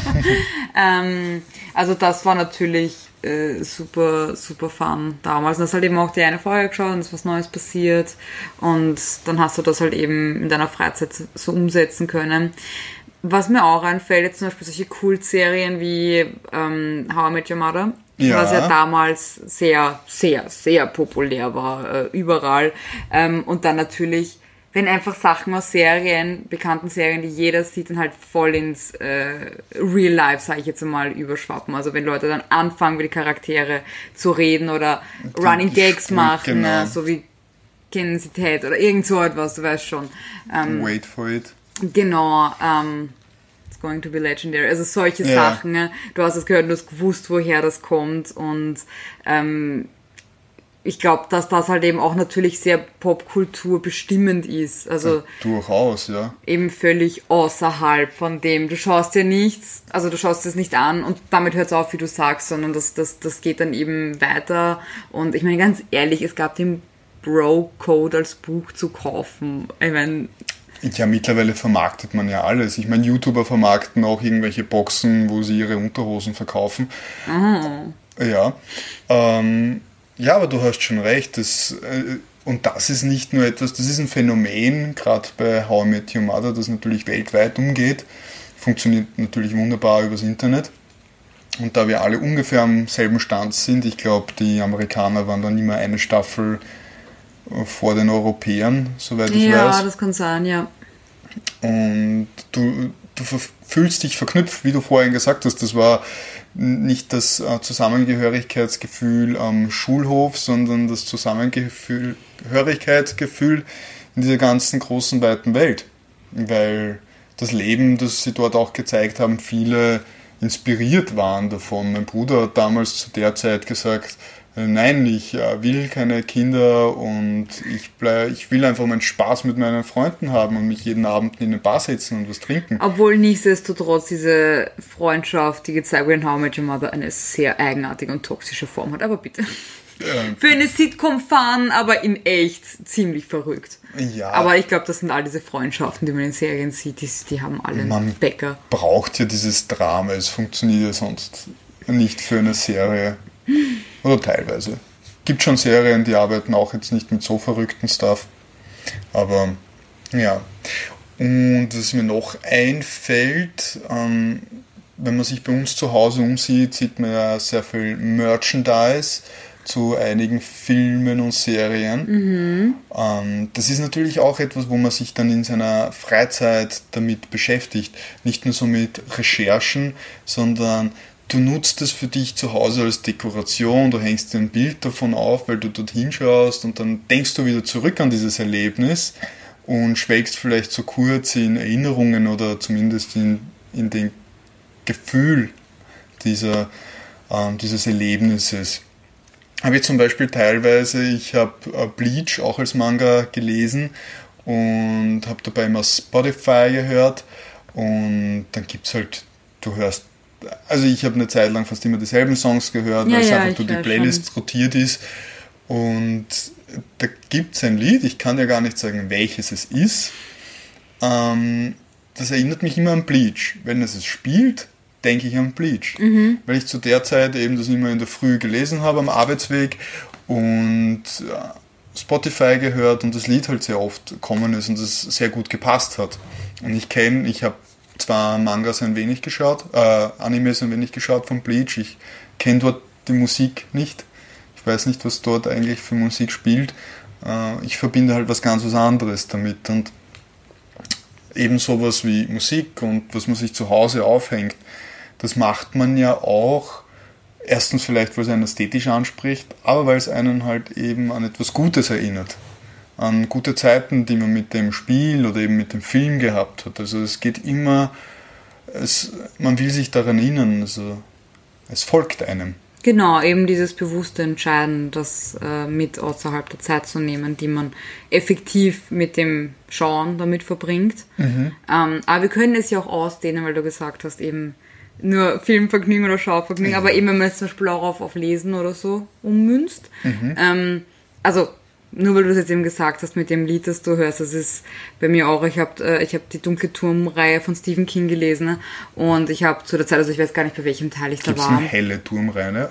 Speaker 3: ähm, also das war natürlich äh, super, super fun damals. Und das halt eben auch die eine Folge geschaut und es ist was Neues passiert. Und dann hast du das halt eben in deiner Freizeit so umsetzen können. Was mir auch einfällt, jetzt zum Beispiel solche Kultserien wie ähm, How I Met Your Mother,
Speaker 2: Ja.
Speaker 3: was ja damals sehr, sehr, sehr populär war, äh, überall. Ähm, und dann natürlich, wenn einfach Sachen aus Serien, bekannten Serien, die jeder sieht, dann halt voll ins äh, Real Life, sage ich jetzt mal, überschwappen. Also wenn Leute dann anfangen, über die Charaktere zu reden oder Running Gags machen,
Speaker 2: genau.
Speaker 3: äh, so wie Ted oder irgend so etwas, du weißt schon. Ähm,
Speaker 2: Wait for it.
Speaker 3: Genau, ähm, it's going to be legendary. Also solche
Speaker 2: Ja.
Speaker 3: Sachen. ne? Du hast es gehört, du hast gewusst, woher das kommt und ähm, ich glaube, dass das halt eben auch natürlich sehr Popkultur bestimmend ist. Also
Speaker 2: Durchaus, ja.
Speaker 3: eben völlig außerhalb von dem. Du schaust dir nichts, also du schaust es nicht an und damit hört es auf, wie du sagst, sondern das, das, das geht dann eben weiter. Und ich meine, ganz ehrlich, es gab den Bro-Code als Buch zu kaufen. Ich meine,
Speaker 2: Ja, mittlerweile vermarktet man ja alles. Ich meine, YouTuber vermarkten auch irgendwelche Boxen, wo sie ihre Unterhosen verkaufen. Ja. Ähm, ja, aber du hast schon recht. Das, äh, und das ist nicht nur etwas, das ist ein Phänomen, gerade bei How I Met Your Mother, das natürlich weltweit umgeht. Funktioniert natürlich wunderbar übers Internet. Und da wir alle ungefähr am selben Stand sind, ich glaube, die Amerikaner waren dann immer eine Staffel vor den Europäern, soweit ich
Speaker 3: ja,
Speaker 2: weiß.
Speaker 3: das kann sein, ja.
Speaker 2: Und du, du fühlst dich verknüpft, wie du vorhin gesagt hast. Das war nicht das äh, Zusammengehörigkeitsgefühl am Schulhof, sondern das Zusammengehörigkeitsgefühl in dieser ganzen großen, weiten Welt. Weil das Leben, das sie dort auch gezeigt haben, viele inspiriert waren davon. Mein Bruder hat damals zu der Zeit gesagt, Nein, ich äh, will keine Kinder und ich, bleib, ich will einfach meinen Spaß mit meinen Freunden haben und mich jeden Abend in eine Bar setzen und was trinken.
Speaker 3: Obwohl nichtsdestotrotz diese Freundschaft, die gezeigt wird in How I Met Your Mother, eine sehr eigenartige und toxische Form hat. Aber bitte.
Speaker 2: Ähm,
Speaker 3: Für eine Sitcom fun, aber in echt ziemlich verrückt.
Speaker 2: Ja.
Speaker 3: Aber ich glaube, das sind all diese Freundschaften, die man in Serien sieht, die, die haben alle einen
Speaker 2: Man-
Speaker 3: Bäcker.
Speaker 2: braucht ja dieses Drama, es funktioniert ja sonst nicht für eine Serie. Oder teilweise. Gibt schon Serien, die arbeiten auch jetzt nicht mit so verrückten Stuff. Aber ja. Und was mir noch einfällt, ähm, wenn man sich bei uns zu Hause umsieht, sieht man ja sehr viel Merchandise zu einigen Filmen und Serien. Ähm, das ist natürlich auch etwas, wo man sich dann in seiner Freizeit damit beschäftigt. Nicht nur so mit Recherchen, sondern du nutzt es für dich zu Hause als Dekoration, du hängst dir ein Bild davon auf, weil du dort hinschaust und dann denkst du wieder zurück an dieses Erlebnis und schwelgst vielleicht so kurz in Erinnerungen oder zumindest in, in den Gefühl dieser, äh, dieses Erlebnisses. Habe ich zum Beispiel teilweise, ich habe äh, Bleach auch als Manga gelesen und habe dabei immer Spotify gehört und dann gibt es halt, du hörst also ich habe eine Zeit lang fast immer dieselben Songs gehört, ja, weil es ja, einfach durch die Playlist schon. rotiert ist. Und da gibt es ein Lied, ich kann ja gar nicht sagen, welches es ist. Ähm, das erinnert mich immer an Bleach. Wenn es es spielt, denke ich an Bleach. Mhm. Weil ich zu der Zeit eben das immer in der Früh gelesen habe am Arbeitsweg und äh, Spotify gehört und das Lied halt sehr oft gekommen ist und es sehr gut gepasst hat. Und ich kenne, ich habe zwar Mangas ein wenig geschaut, äh, Animes ein wenig geschaut von Bleach. Ich kenne dort die Musik nicht. Ich weiß nicht, was dort eigentlich für Musik spielt. Äh, ich verbinde halt was ganz was anderes damit. Und eben sowas wie Musik und was man sich zu Hause aufhängt, das macht man ja auch erstens vielleicht, weil es einen ästhetisch anspricht, aber weil es einen halt eben an etwas Gutes erinnert an gute Zeiten, die man mit dem Spiel oder eben mit dem Film gehabt hat. Also es geht immer, es, man will sich daran erinnern, also es folgt einem.
Speaker 3: Genau, eben dieses bewusste Entscheiden, das äh, mit außerhalb der Zeit zu nehmen, die man effektiv mit dem Schauen damit verbringt. Mhm. Ähm, aber wir können es ja auch ausdehnen, weil du gesagt hast, eben nur Filmvergnügen oder Schauvergnügen, ja. aber eben wenn man es zum Beispiel auch auf, auf Lesen oder so ummünzt. Mhm. Ähm, also nur weil du es jetzt eben gesagt hast mit dem Lied, das du hörst, das ist bei mir auch. Ich habe äh, ich hab die Dunkle Turmreihe von Stephen King gelesen und ich habe zu der Zeit, also ich weiß gar nicht, bei welchem Teil ich
Speaker 2: Gibt's
Speaker 3: da war.
Speaker 2: eine helle Turmreihe ne?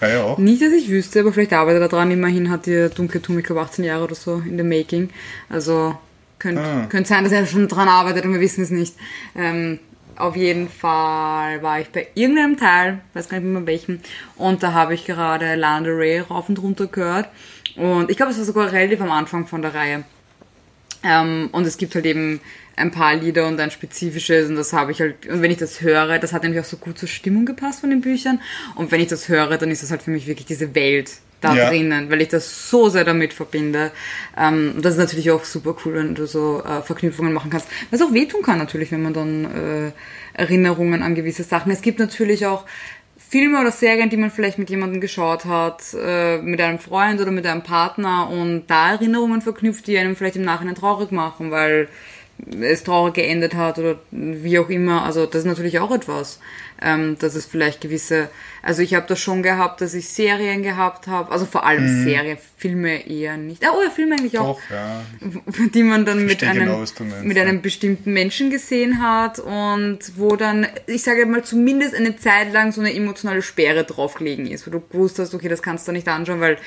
Speaker 2: Reihe auch?
Speaker 3: Nicht, dass ich wüsste, aber vielleicht arbeitet er daran. Immerhin hat die Dunkle Turm, ich glaube, 18 Jahre oder so in the making. Also könnte ah. könnt sein, dass er schon dran arbeitet und wir wissen es nicht. Ähm, auf jeden Fall war ich bei irgendeinem Teil, weiß gar nicht mehr welchem, und da habe ich gerade Lana Ray rauf und runter gehört. Und ich glaube, es war sogar relativ am Anfang von der Reihe. Ähm, und es gibt halt eben ein paar Lieder und ein spezifisches und das habe ich halt, und wenn ich das höre, das hat nämlich auch so gut zur Stimmung gepasst von den Büchern und wenn ich das höre, dann ist das halt für mich wirklich diese Welt da ja. drinnen, weil ich das so sehr damit verbinde. Ähm, und das ist natürlich auch super cool, wenn du so äh, Verknüpfungen machen kannst. Was auch wehtun kann natürlich, wenn man dann äh, Erinnerungen an gewisse Sachen. Es gibt natürlich auch Filme oder Serien, die man vielleicht mit jemandem geschaut hat, äh, mit einem Freund oder mit einem Partner und da Erinnerungen verknüpft, die einem vielleicht im Nachhinein traurig machen, weil es traurig geendet hat oder wie auch immer. Also das ist natürlich auch etwas, ähm, dass es vielleicht gewisse also ich habe das schon gehabt, dass ich Serien gehabt habe, also vor allem mhm. Serien, Filme eher nicht. Ah, oh ja, Filme eigentlich auch. Doch, ja. Die man dann mit einem, genau, mit einem bestimmten Menschen gesehen hat und wo dann, ich sage mal, zumindest eine Zeit lang so eine emotionale Sperre draufgelegen ist, wo du gewusst hast, okay, das kannst du nicht anschauen, weil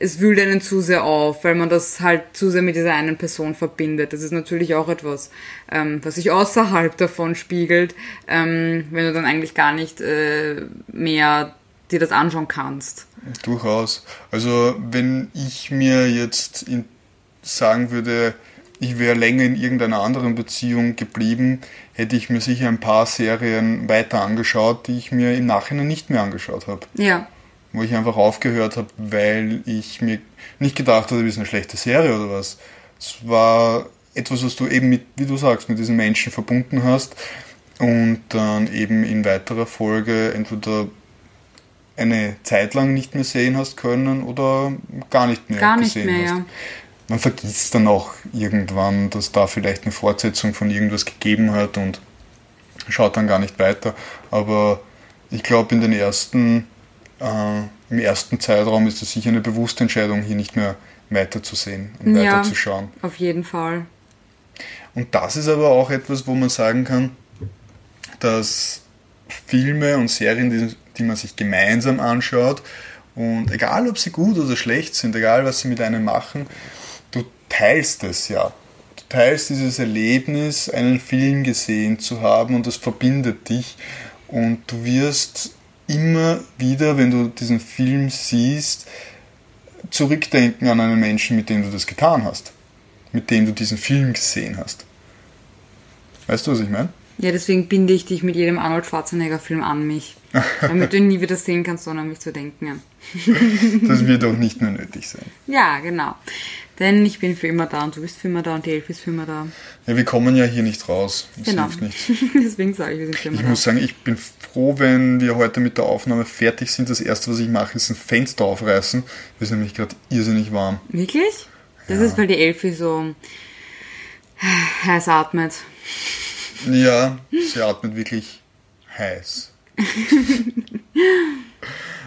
Speaker 3: es wühlt einen zu sehr auf, weil man das halt zu sehr mit dieser einen Person verbindet. Das ist natürlich auch etwas, ähm, was sich außerhalb davon spiegelt, ähm, wenn du dann eigentlich gar nicht äh, mehr dir das anschauen kannst.
Speaker 2: Durchaus. Also wenn ich mir jetzt in, sagen würde, ich wäre länger in irgendeiner anderen Beziehung geblieben, hätte ich mir sicher ein paar Serien weiter angeschaut, die ich mir im Nachhinein nicht mehr angeschaut habe.
Speaker 3: Ja.
Speaker 2: Wo ich einfach aufgehört habe, weil ich mir nicht gedacht habe, das ist eine schlechte Serie oder was. Es war etwas, was du eben mit, wie du sagst, mit diesen Menschen verbunden hast und dann eben in weiterer Folge entweder eine Zeit lang nicht mehr sehen hast können oder gar nicht mehr
Speaker 3: gar nicht gesehen mehr, hast. Ja.
Speaker 2: Man vergisst dann auch irgendwann, dass da vielleicht eine Fortsetzung von irgendwas gegeben hat und schaut dann gar nicht weiter. Aber ich glaube, in den ersten, äh, im ersten Zeitraum ist es sicher eine bewusste Entscheidung, hier nicht mehr weiterzusehen und ja, weiterzuschauen.
Speaker 3: Auf jeden Fall.
Speaker 2: Und das ist aber auch etwas, wo man sagen kann, dass Filme und Serien, die die man sich gemeinsam anschaut. Und egal, ob sie gut oder schlecht sind, egal, was sie mit einem machen, du teilst es ja. Du teilst dieses Erlebnis, einen Film gesehen zu haben und das verbindet dich. Und du wirst immer wieder, wenn du diesen Film siehst, zurückdenken an einen Menschen, mit dem du das getan hast. Mit dem du diesen Film gesehen hast. Weißt du, was ich meine?
Speaker 3: Ja, deswegen binde ich dich mit jedem Arnold Schwarzenegger-Film an mich. damit du ihn nie wieder sehen kannst, ohne an mich zu denken. Ja.
Speaker 2: Das wird auch nicht mehr nötig sein.
Speaker 3: Ja, genau. Denn ich bin für immer da und du bist für immer da und die Elf ist für immer da.
Speaker 2: Ja, wir kommen ja hier nicht raus. Das
Speaker 3: Genau.
Speaker 2: hilft nicht.
Speaker 3: Deswegen sage ich, wir sind für immer
Speaker 2: Ich
Speaker 3: da.
Speaker 2: muss sagen, ich bin froh, wenn wir heute mit der Aufnahme fertig sind. Das erste, was ich mache, ist ein Fenster aufreißen. Es ist nämlich gerade irrsinnig warm.
Speaker 3: Wirklich? Das
Speaker 2: Ja.
Speaker 3: ist, weil die Elfi so heiß atmet.
Speaker 2: Ja, sie atmet wirklich heiß.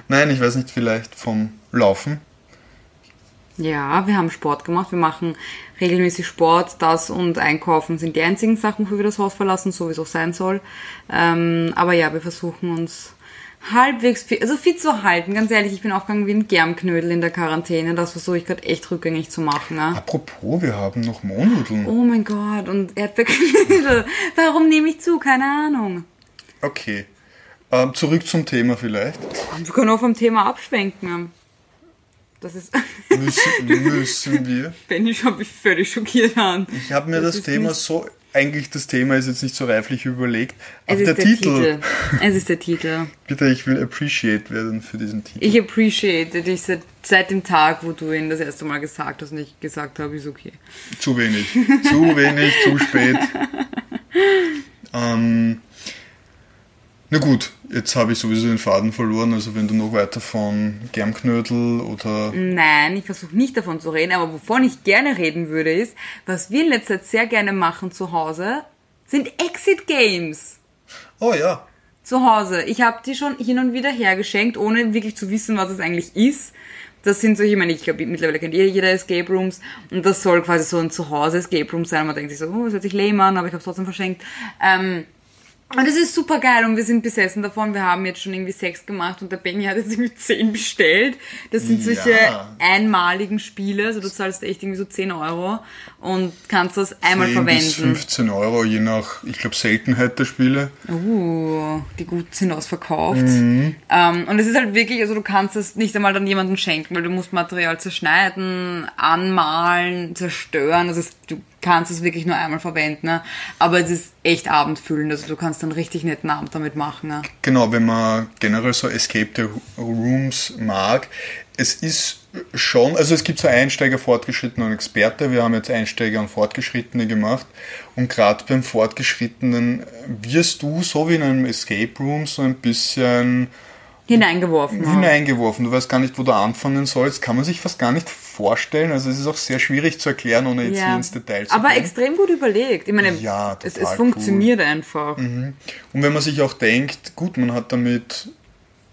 Speaker 2: Nein, ich weiß nicht, vielleicht vom Laufen.
Speaker 3: Ja, wir haben Sport gemacht. Wir machen regelmäßig Sport. Das und Einkaufen sind die einzigen Sachen, wo wir das Haus verlassen, so wie es auch sein soll. Ähm, aber ja, wir versuchen uns halbwegs fit, also fit zu halten. Ganz ehrlich, ich bin aufgegangen wie ein Germknödel in der Quarantäne. Das versuche ich gerade echt rückgängig zu machen. Ja?
Speaker 2: Apropos, wir haben noch Mohnnudeln.
Speaker 3: Oh mein Gott, und Erdbeerknödel. Warum nehme ich zu? Keine Ahnung.
Speaker 2: Okay. Ähm, zurück zum Thema vielleicht.
Speaker 3: Wir können auch vom Thema abschwenken. Das ist,
Speaker 2: Müssen, müssen wir.
Speaker 3: Benny schaut mich völlig schockiert an.
Speaker 2: Ich habe mir das,
Speaker 3: ist
Speaker 2: Thema so, eigentlich das Thema ist jetzt nicht so reiflich überlegt,
Speaker 3: Es ist
Speaker 2: der,
Speaker 3: der,
Speaker 2: Titel,
Speaker 3: Titel. Es ist der Titel.
Speaker 2: bitte, ich will appreciate werden für diesen Titel.
Speaker 3: Ich appreciate dich seit, seit dem Tag, wo du ihn das erste Mal gesagt hast und ich gesagt habe, ist okay.
Speaker 2: Zu wenig. Zu wenig, zu spät. Ähm, na gut, jetzt habe ich sowieso den Faden verloren. Also wenn du noch weiter von Germknödel oder...
Speaker 3: Nein, ich versuche nicht davon zu reden, aber wovon ich gerne reden würde, ist, was wir in letzter Zeit sehr gerne machen zu Hause, sind Exit Games.
Speaker 2: Oh ja,
Speaker 3: Zu Hause. Ich habe die schon hin und wieder hergeschenkt, ohne wirklich zu wissen, was es eigentlich ist. Das sind so, ich meine, ich glaube, mittlerweile kennt eh jeder Escape Rooms und das soll quasi so ein Zuhause Escape Room sein. Man denkt sich so, oh, das hört sich lame an, aber ich habe es trotzdem verschenkt. Ähm, und es ist super geil und wir sind besessen davon. Wir haben jetzt schon irgendwie sechs gemacht und der Benny hat jetzt irgendwie zehn bestellt. Das sind solche
Speaker 2: Ja.
Speaker 3: einmaligen Spiele, also du zahlst echt irgendwie so 10 Euro und kannst das einmal
Speaker 2: 10 bis
Speaker 3: verwenden.
Speaker 2: 15 Euro, je nach, ich glaube, Seltenheit der Spiele.
Speaker 3: Uh, die guten sind ausverkauft.
Speaker 2: Mhm.
Speaker 3: Ähm, und es ist halt wirklich, also du kannst es nicht einmal dann jemandem schenken, weil du musst Material zerschneiden, anmalen, zerstören. Also es, du kannst es wirklich nur einmal verwenden. Ne? Aber es ist echt abendfüllend. Also du kannst einen richtig netten Abend damit machen. Ne?
Speaker 2: Genau, wenn man generell so Escape the Rooms mag, es ist schon, also es gibt so Einsteiger, Fortgeschrittene und Experte. Wir haben jetzt Einsteiger und Fortgeschrittene gemacht. Und gerade beim Fortgeschrittenen wirst du, so wie in einem Escape Room, so ein bisschen
Speaker 3: Hineingeworfen. ne?
Speaker 2: hineingeworfen. Du weißt gar nicht, wo du anfangen sollst. Kann man sich fast gar nicht vorstellen. Also es ist auch sehr schwierig zu erklären, ohne jetzt hier ins Detail zu
Speaker 3: Aber
Speaker 2: gehen.
Speaker 3: extrem gut überlegt. Ich meine,
Speaker 2: Ja,
Speaker 3: es, es funktioniert einfach.
Speaker 2: Und wenn man sich auch denkt, gut, man hat damit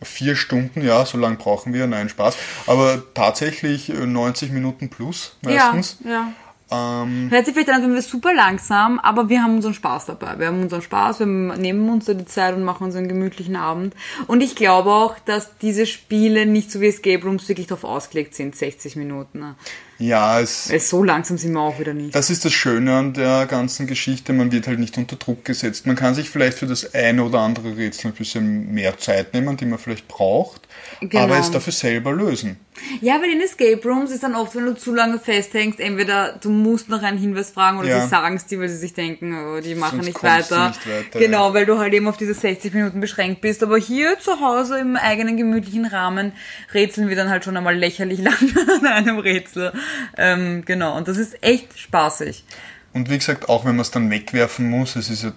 Speaker 2: vier Stunden, ja, so lange brauchen wir, nein, Spaß, aber tatsächlich äh, 90 Minuten plus meistens.
Speaker 3: Ja, ja.
Speaker 2: Ähm,
Speaker 3: Hört sich vielleicht an, wären wir super langsam, aber wir haben unseren Spaß dabei. Wir haben unseren Spaß, wir nehmen uns da die Zeit und machen uns einen gemütlichen Abend. Und ich glaube auch, dass diese Spiele nicht so wie Escape Rooms wirklich darauf ausgelegt sind, 60 Minuten. ne?
Speaker 2: ja, es,
Speaker 3: Weil so langsam sind wir auch wieder nicht.
Speaker 2: das ist das Schöne an der ganzen Geschichte, man wird halt nicht unter Druck gesetzt. Man kann sich vielleicht für das eine oder andere Rätsel ein bisschen mehr Zeit nehmen, die man vielleicht braucht,
Speaker 3: Genau.
Speaker 2: aber es dafür selber lösen.
Speaker 3: Ja, bei den Escape Rooms ist dann oft, wenn du zu lange festhängst, entweder du musst nach einem Hinweis fragen oder
Speaker 2: Ja.
Speaker 3: sie sagen es dir, weil sie sich denken, oh, die machen nicht weiter.
Speaker 2: nicht weiter,
Speaker 3: Genau,
Speaker 2: ja.
Speaker 3: weil du halt eben auf diese 60 Minuten beschränkt bist. Aber hier zu Hause im eigenen gemütlichen Rahmen rätseln wir dann halt schon einmal lächerlich lang an einem Rätsel. Ähm, genau, und das ist echt spaßig.
Speaker 2: Und wie gesagt, auch wenn man es dann wegwerfen muss, es ist ja,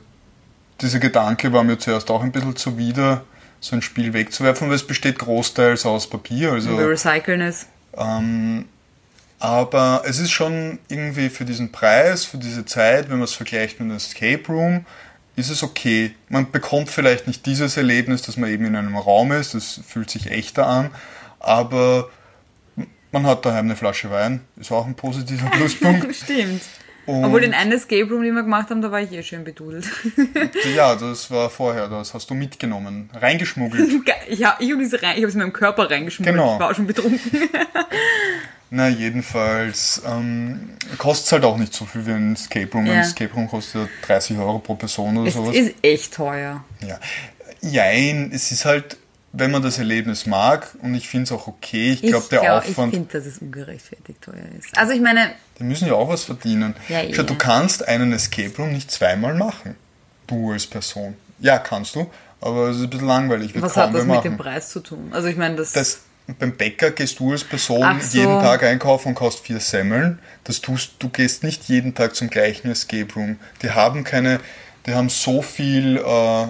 Speaker 2: dieser Gedanke war mir zuerst auch ein bisschen zuwider, so ein Spiel wegzuwerfen, weil es besteht großteils aus Papier, also,
Speaker 3: Wir recyceln es.
Speaker 2: ähm, aber es ist schon irgendwie für diesen Preis, für diese Zeit, wenn man es vergleicht mit einem Escape Room, ist es okay. Man bekommt vielleicht nicht dieses Erlebnis, dass man eben in einem Raum ist, das fühlt sich echter an, aber man hat daheim eine Flasche Wein, ist auch ein positiver Pluspunkt.
Speaker 3: Stimmt.
Speaker 2: Und-
Speaker 3: Obwohl den einen Escape Room, den wir gemacht haben, da war ich eh schön bedudelt.
Speaker 2: Ja, das war vorher, das hast du mitgenommen, reingeschmuggelt.
Speaker 3: Ge- Ich habe diese rein, ich es in meinem Körper reingeschmuggelt.
Speaker 2: Genau.
Speaker 3: Ich war auch schon betrunken.
Speaker 2: Na, jedenfalls ähm, kostet es halt auch nicht so viel wie ein Escape Room.
Speaker 3: Ja.
Speaker 2: Ein Escape Room kostet ja 30 Euro pro Person oder
Speaker 3: Es
Speaker 2: sowas.
Speaker 3: ist echt teuer.
Speaker 2: Ja. Jein, es ist halt, wenn man das Erlebnis mag, und ich finde es auch okay, ich glaube, der
Speaker 3: glaub, Ich
Speaker 2: Aufwand,
Speaker 3: finde, dass es ungerechtfertigt teuer ist. Also ich meine,
Speaker 2: die müssen ja auch was verdienen.
Speaker 3: Ja, eh.
Speaker 2: Schau, du kannst einen Escape Room nicht zweimal machen. Du als Person. Ja, kannst du, aber es ist ein bisschen langweilig. Wird
Speaker 3: Was hat das mit dem. Preis zu tun? Also ich meine, das,
Speaker 2: Das, beim Bäcker gehst du als Person
Speaker 3: so.
Speaker 2: jeden Tag einkaufen und kaufst vier Semmeln. Das tust, du gehst nicht jeden Tag zum gleichen Escape Room. Die haben keine, die haben so viel äh,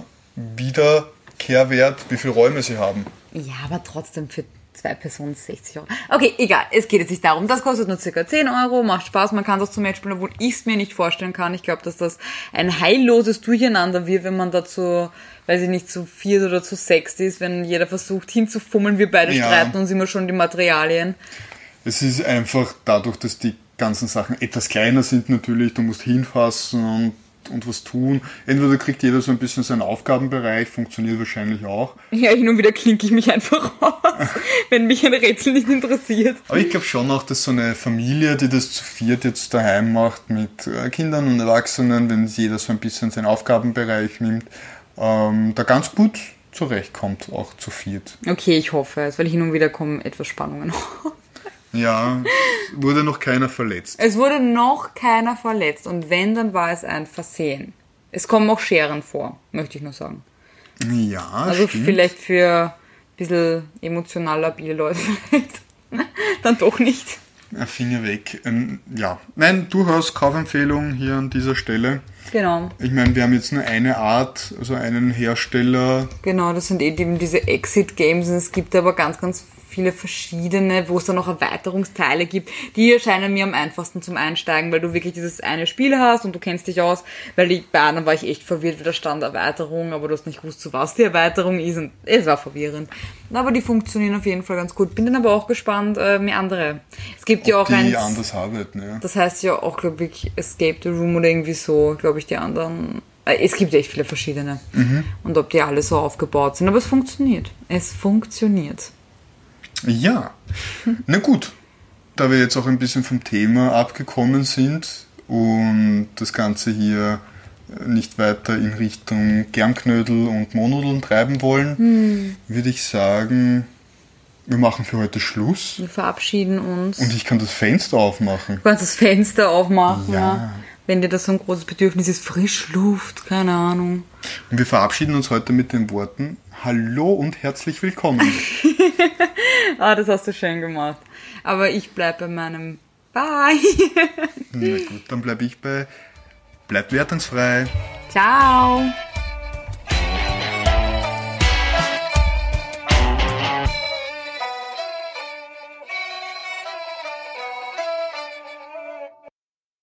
Speaker 2: Wiederkehrwert, wie viele Räume sie haben.
Speaker 3: Ja, aber trotzdem für zwei Personen 60 Euro. Okay, egal, es geht jetzt nicht darum. Das kostet nur circa 10 Euro, macht Spaß, man kann das zum Match spielen, obwohl ich es mir nicht vorstellen kann. Ich glaube, dass das ein heilloses Durcheinander wird, wenn man dazu, weiß ich nicht, zu viert oder zu sechs ist, wenn jeder versucht hinzufummeln, wir beide
Speaker 2: Ja.
Speaker 3: streiten uns immer schon die Materialien.
Speaker 2: Es ist einfach dadurch, dass die ganzen Sachen etwas kleiner sind natürlich, du musst hinfassen und, und was tun. Entweder kriegt jeder so ein bisschen seinen Aufgabenbereich, funktioniert wahrscheinlich auch.
Speaker 3: Ja, hin und wieder klinke ich mich einfach aus, wenn mich ein Rätsel nicht interessiert.
Speaker 2: Aber ich glaube schon auch, dass so eine Familie, die das zu viert jetzt daheim macht mit äh, Kindern und Erwachsenen, wenn jeder so ein bisschen seinen Aufgabenbereich nimmt, ähm, da ganz gut zurechtkommt, auch zu viert.
Speaker 3: Okay, ich hoffe es, weil hin und wieder kommen etwas Spannungen.
Speaker 2: Ja, wurde noch keiner verletzt.
Speaker 3: Es wurde noch keiner verletzt und wenn, dann war es ein Versehen. Es kommen auch Scheren vor, möchte ich nur sagen.
Speaker 2: Ja,
Speaker 3: Also
Speaker 2: stimmt.
Speaker 3: vielleicht für ein bisschen emotional labile Leute vielleicht. dann doch nicht.
Speaker 2: Finger weg. Ähm, ja, nein, durchaus Kaufempfehlung hier an dieser Stelle.
Speaker 3: Genau.
Speaker 2: Ich meine, wir haben jetzt nur eine Art, also einen Hersteller.
Speaker 3: Genau, das sind eben diese Exit-Games und es gibt aber ganz, ganz viele verschiedene, wo es dann noch Erweiterungsteile gibt. Die erscheinen mir am einfachsten zum Einsteigen, weil du wirklich dieses eine Spiel hast und du kennst dich aus, weil ich, bei anderen war ich echt verwirrt, wie da stand Erweiterung, aber du hast nicht gewusst, zu was die Erweiterung ist und es war verwirrend. Aber die funktionieren auf jeden Fall ganz gut. Bin dann aber auch gespannt, äh, mir andere. Es gibt ja auch
Speaker 2: die
Speaker 3: eins,
Speaker 2: anders arbeiten, ja.
Speaker 3: das heißt ja auch, glaube ich, Escape the Room oder irgendwie so, glaube ich, die anderen. Äh, Es gibt echt viele verschiedene. Und ob die alle so aufgebaut sind. Aber es funktioniert. Es funktioniert.
Speaker 2: Ja, na gut. Da wir jetzt auch ein bisschen vom Thema abgekommen sind und das Ganze hier nicht weiter in Richtung Germknödel und Monodeln treiben wollen, würde ich sagen, wir machen für heute Schluss
Speaker 3: Wir verabschieden uns.
Speaker 2: und ich kann das Fenster aufmachen.
Speaker 3: Du kannst das Fenster aufmachen.
Speaker 2: Ja.
Speaker 3: Ja. Wenn dir das so ein großes Bedürfnis ist, Frischluft, keine Ahnung.
Speaker 2: Und wir verabschieden uns heute mit den Worten Hallo und herzlich willkommen.
Speaker 3: Ah, das hast du schön gemacht. Aber ich bleib bei meinem Bye.
Speaker 2: Na gut, dann bleibe ich bei Bleibt wertungsfrei.
Speaker 3: Ciao.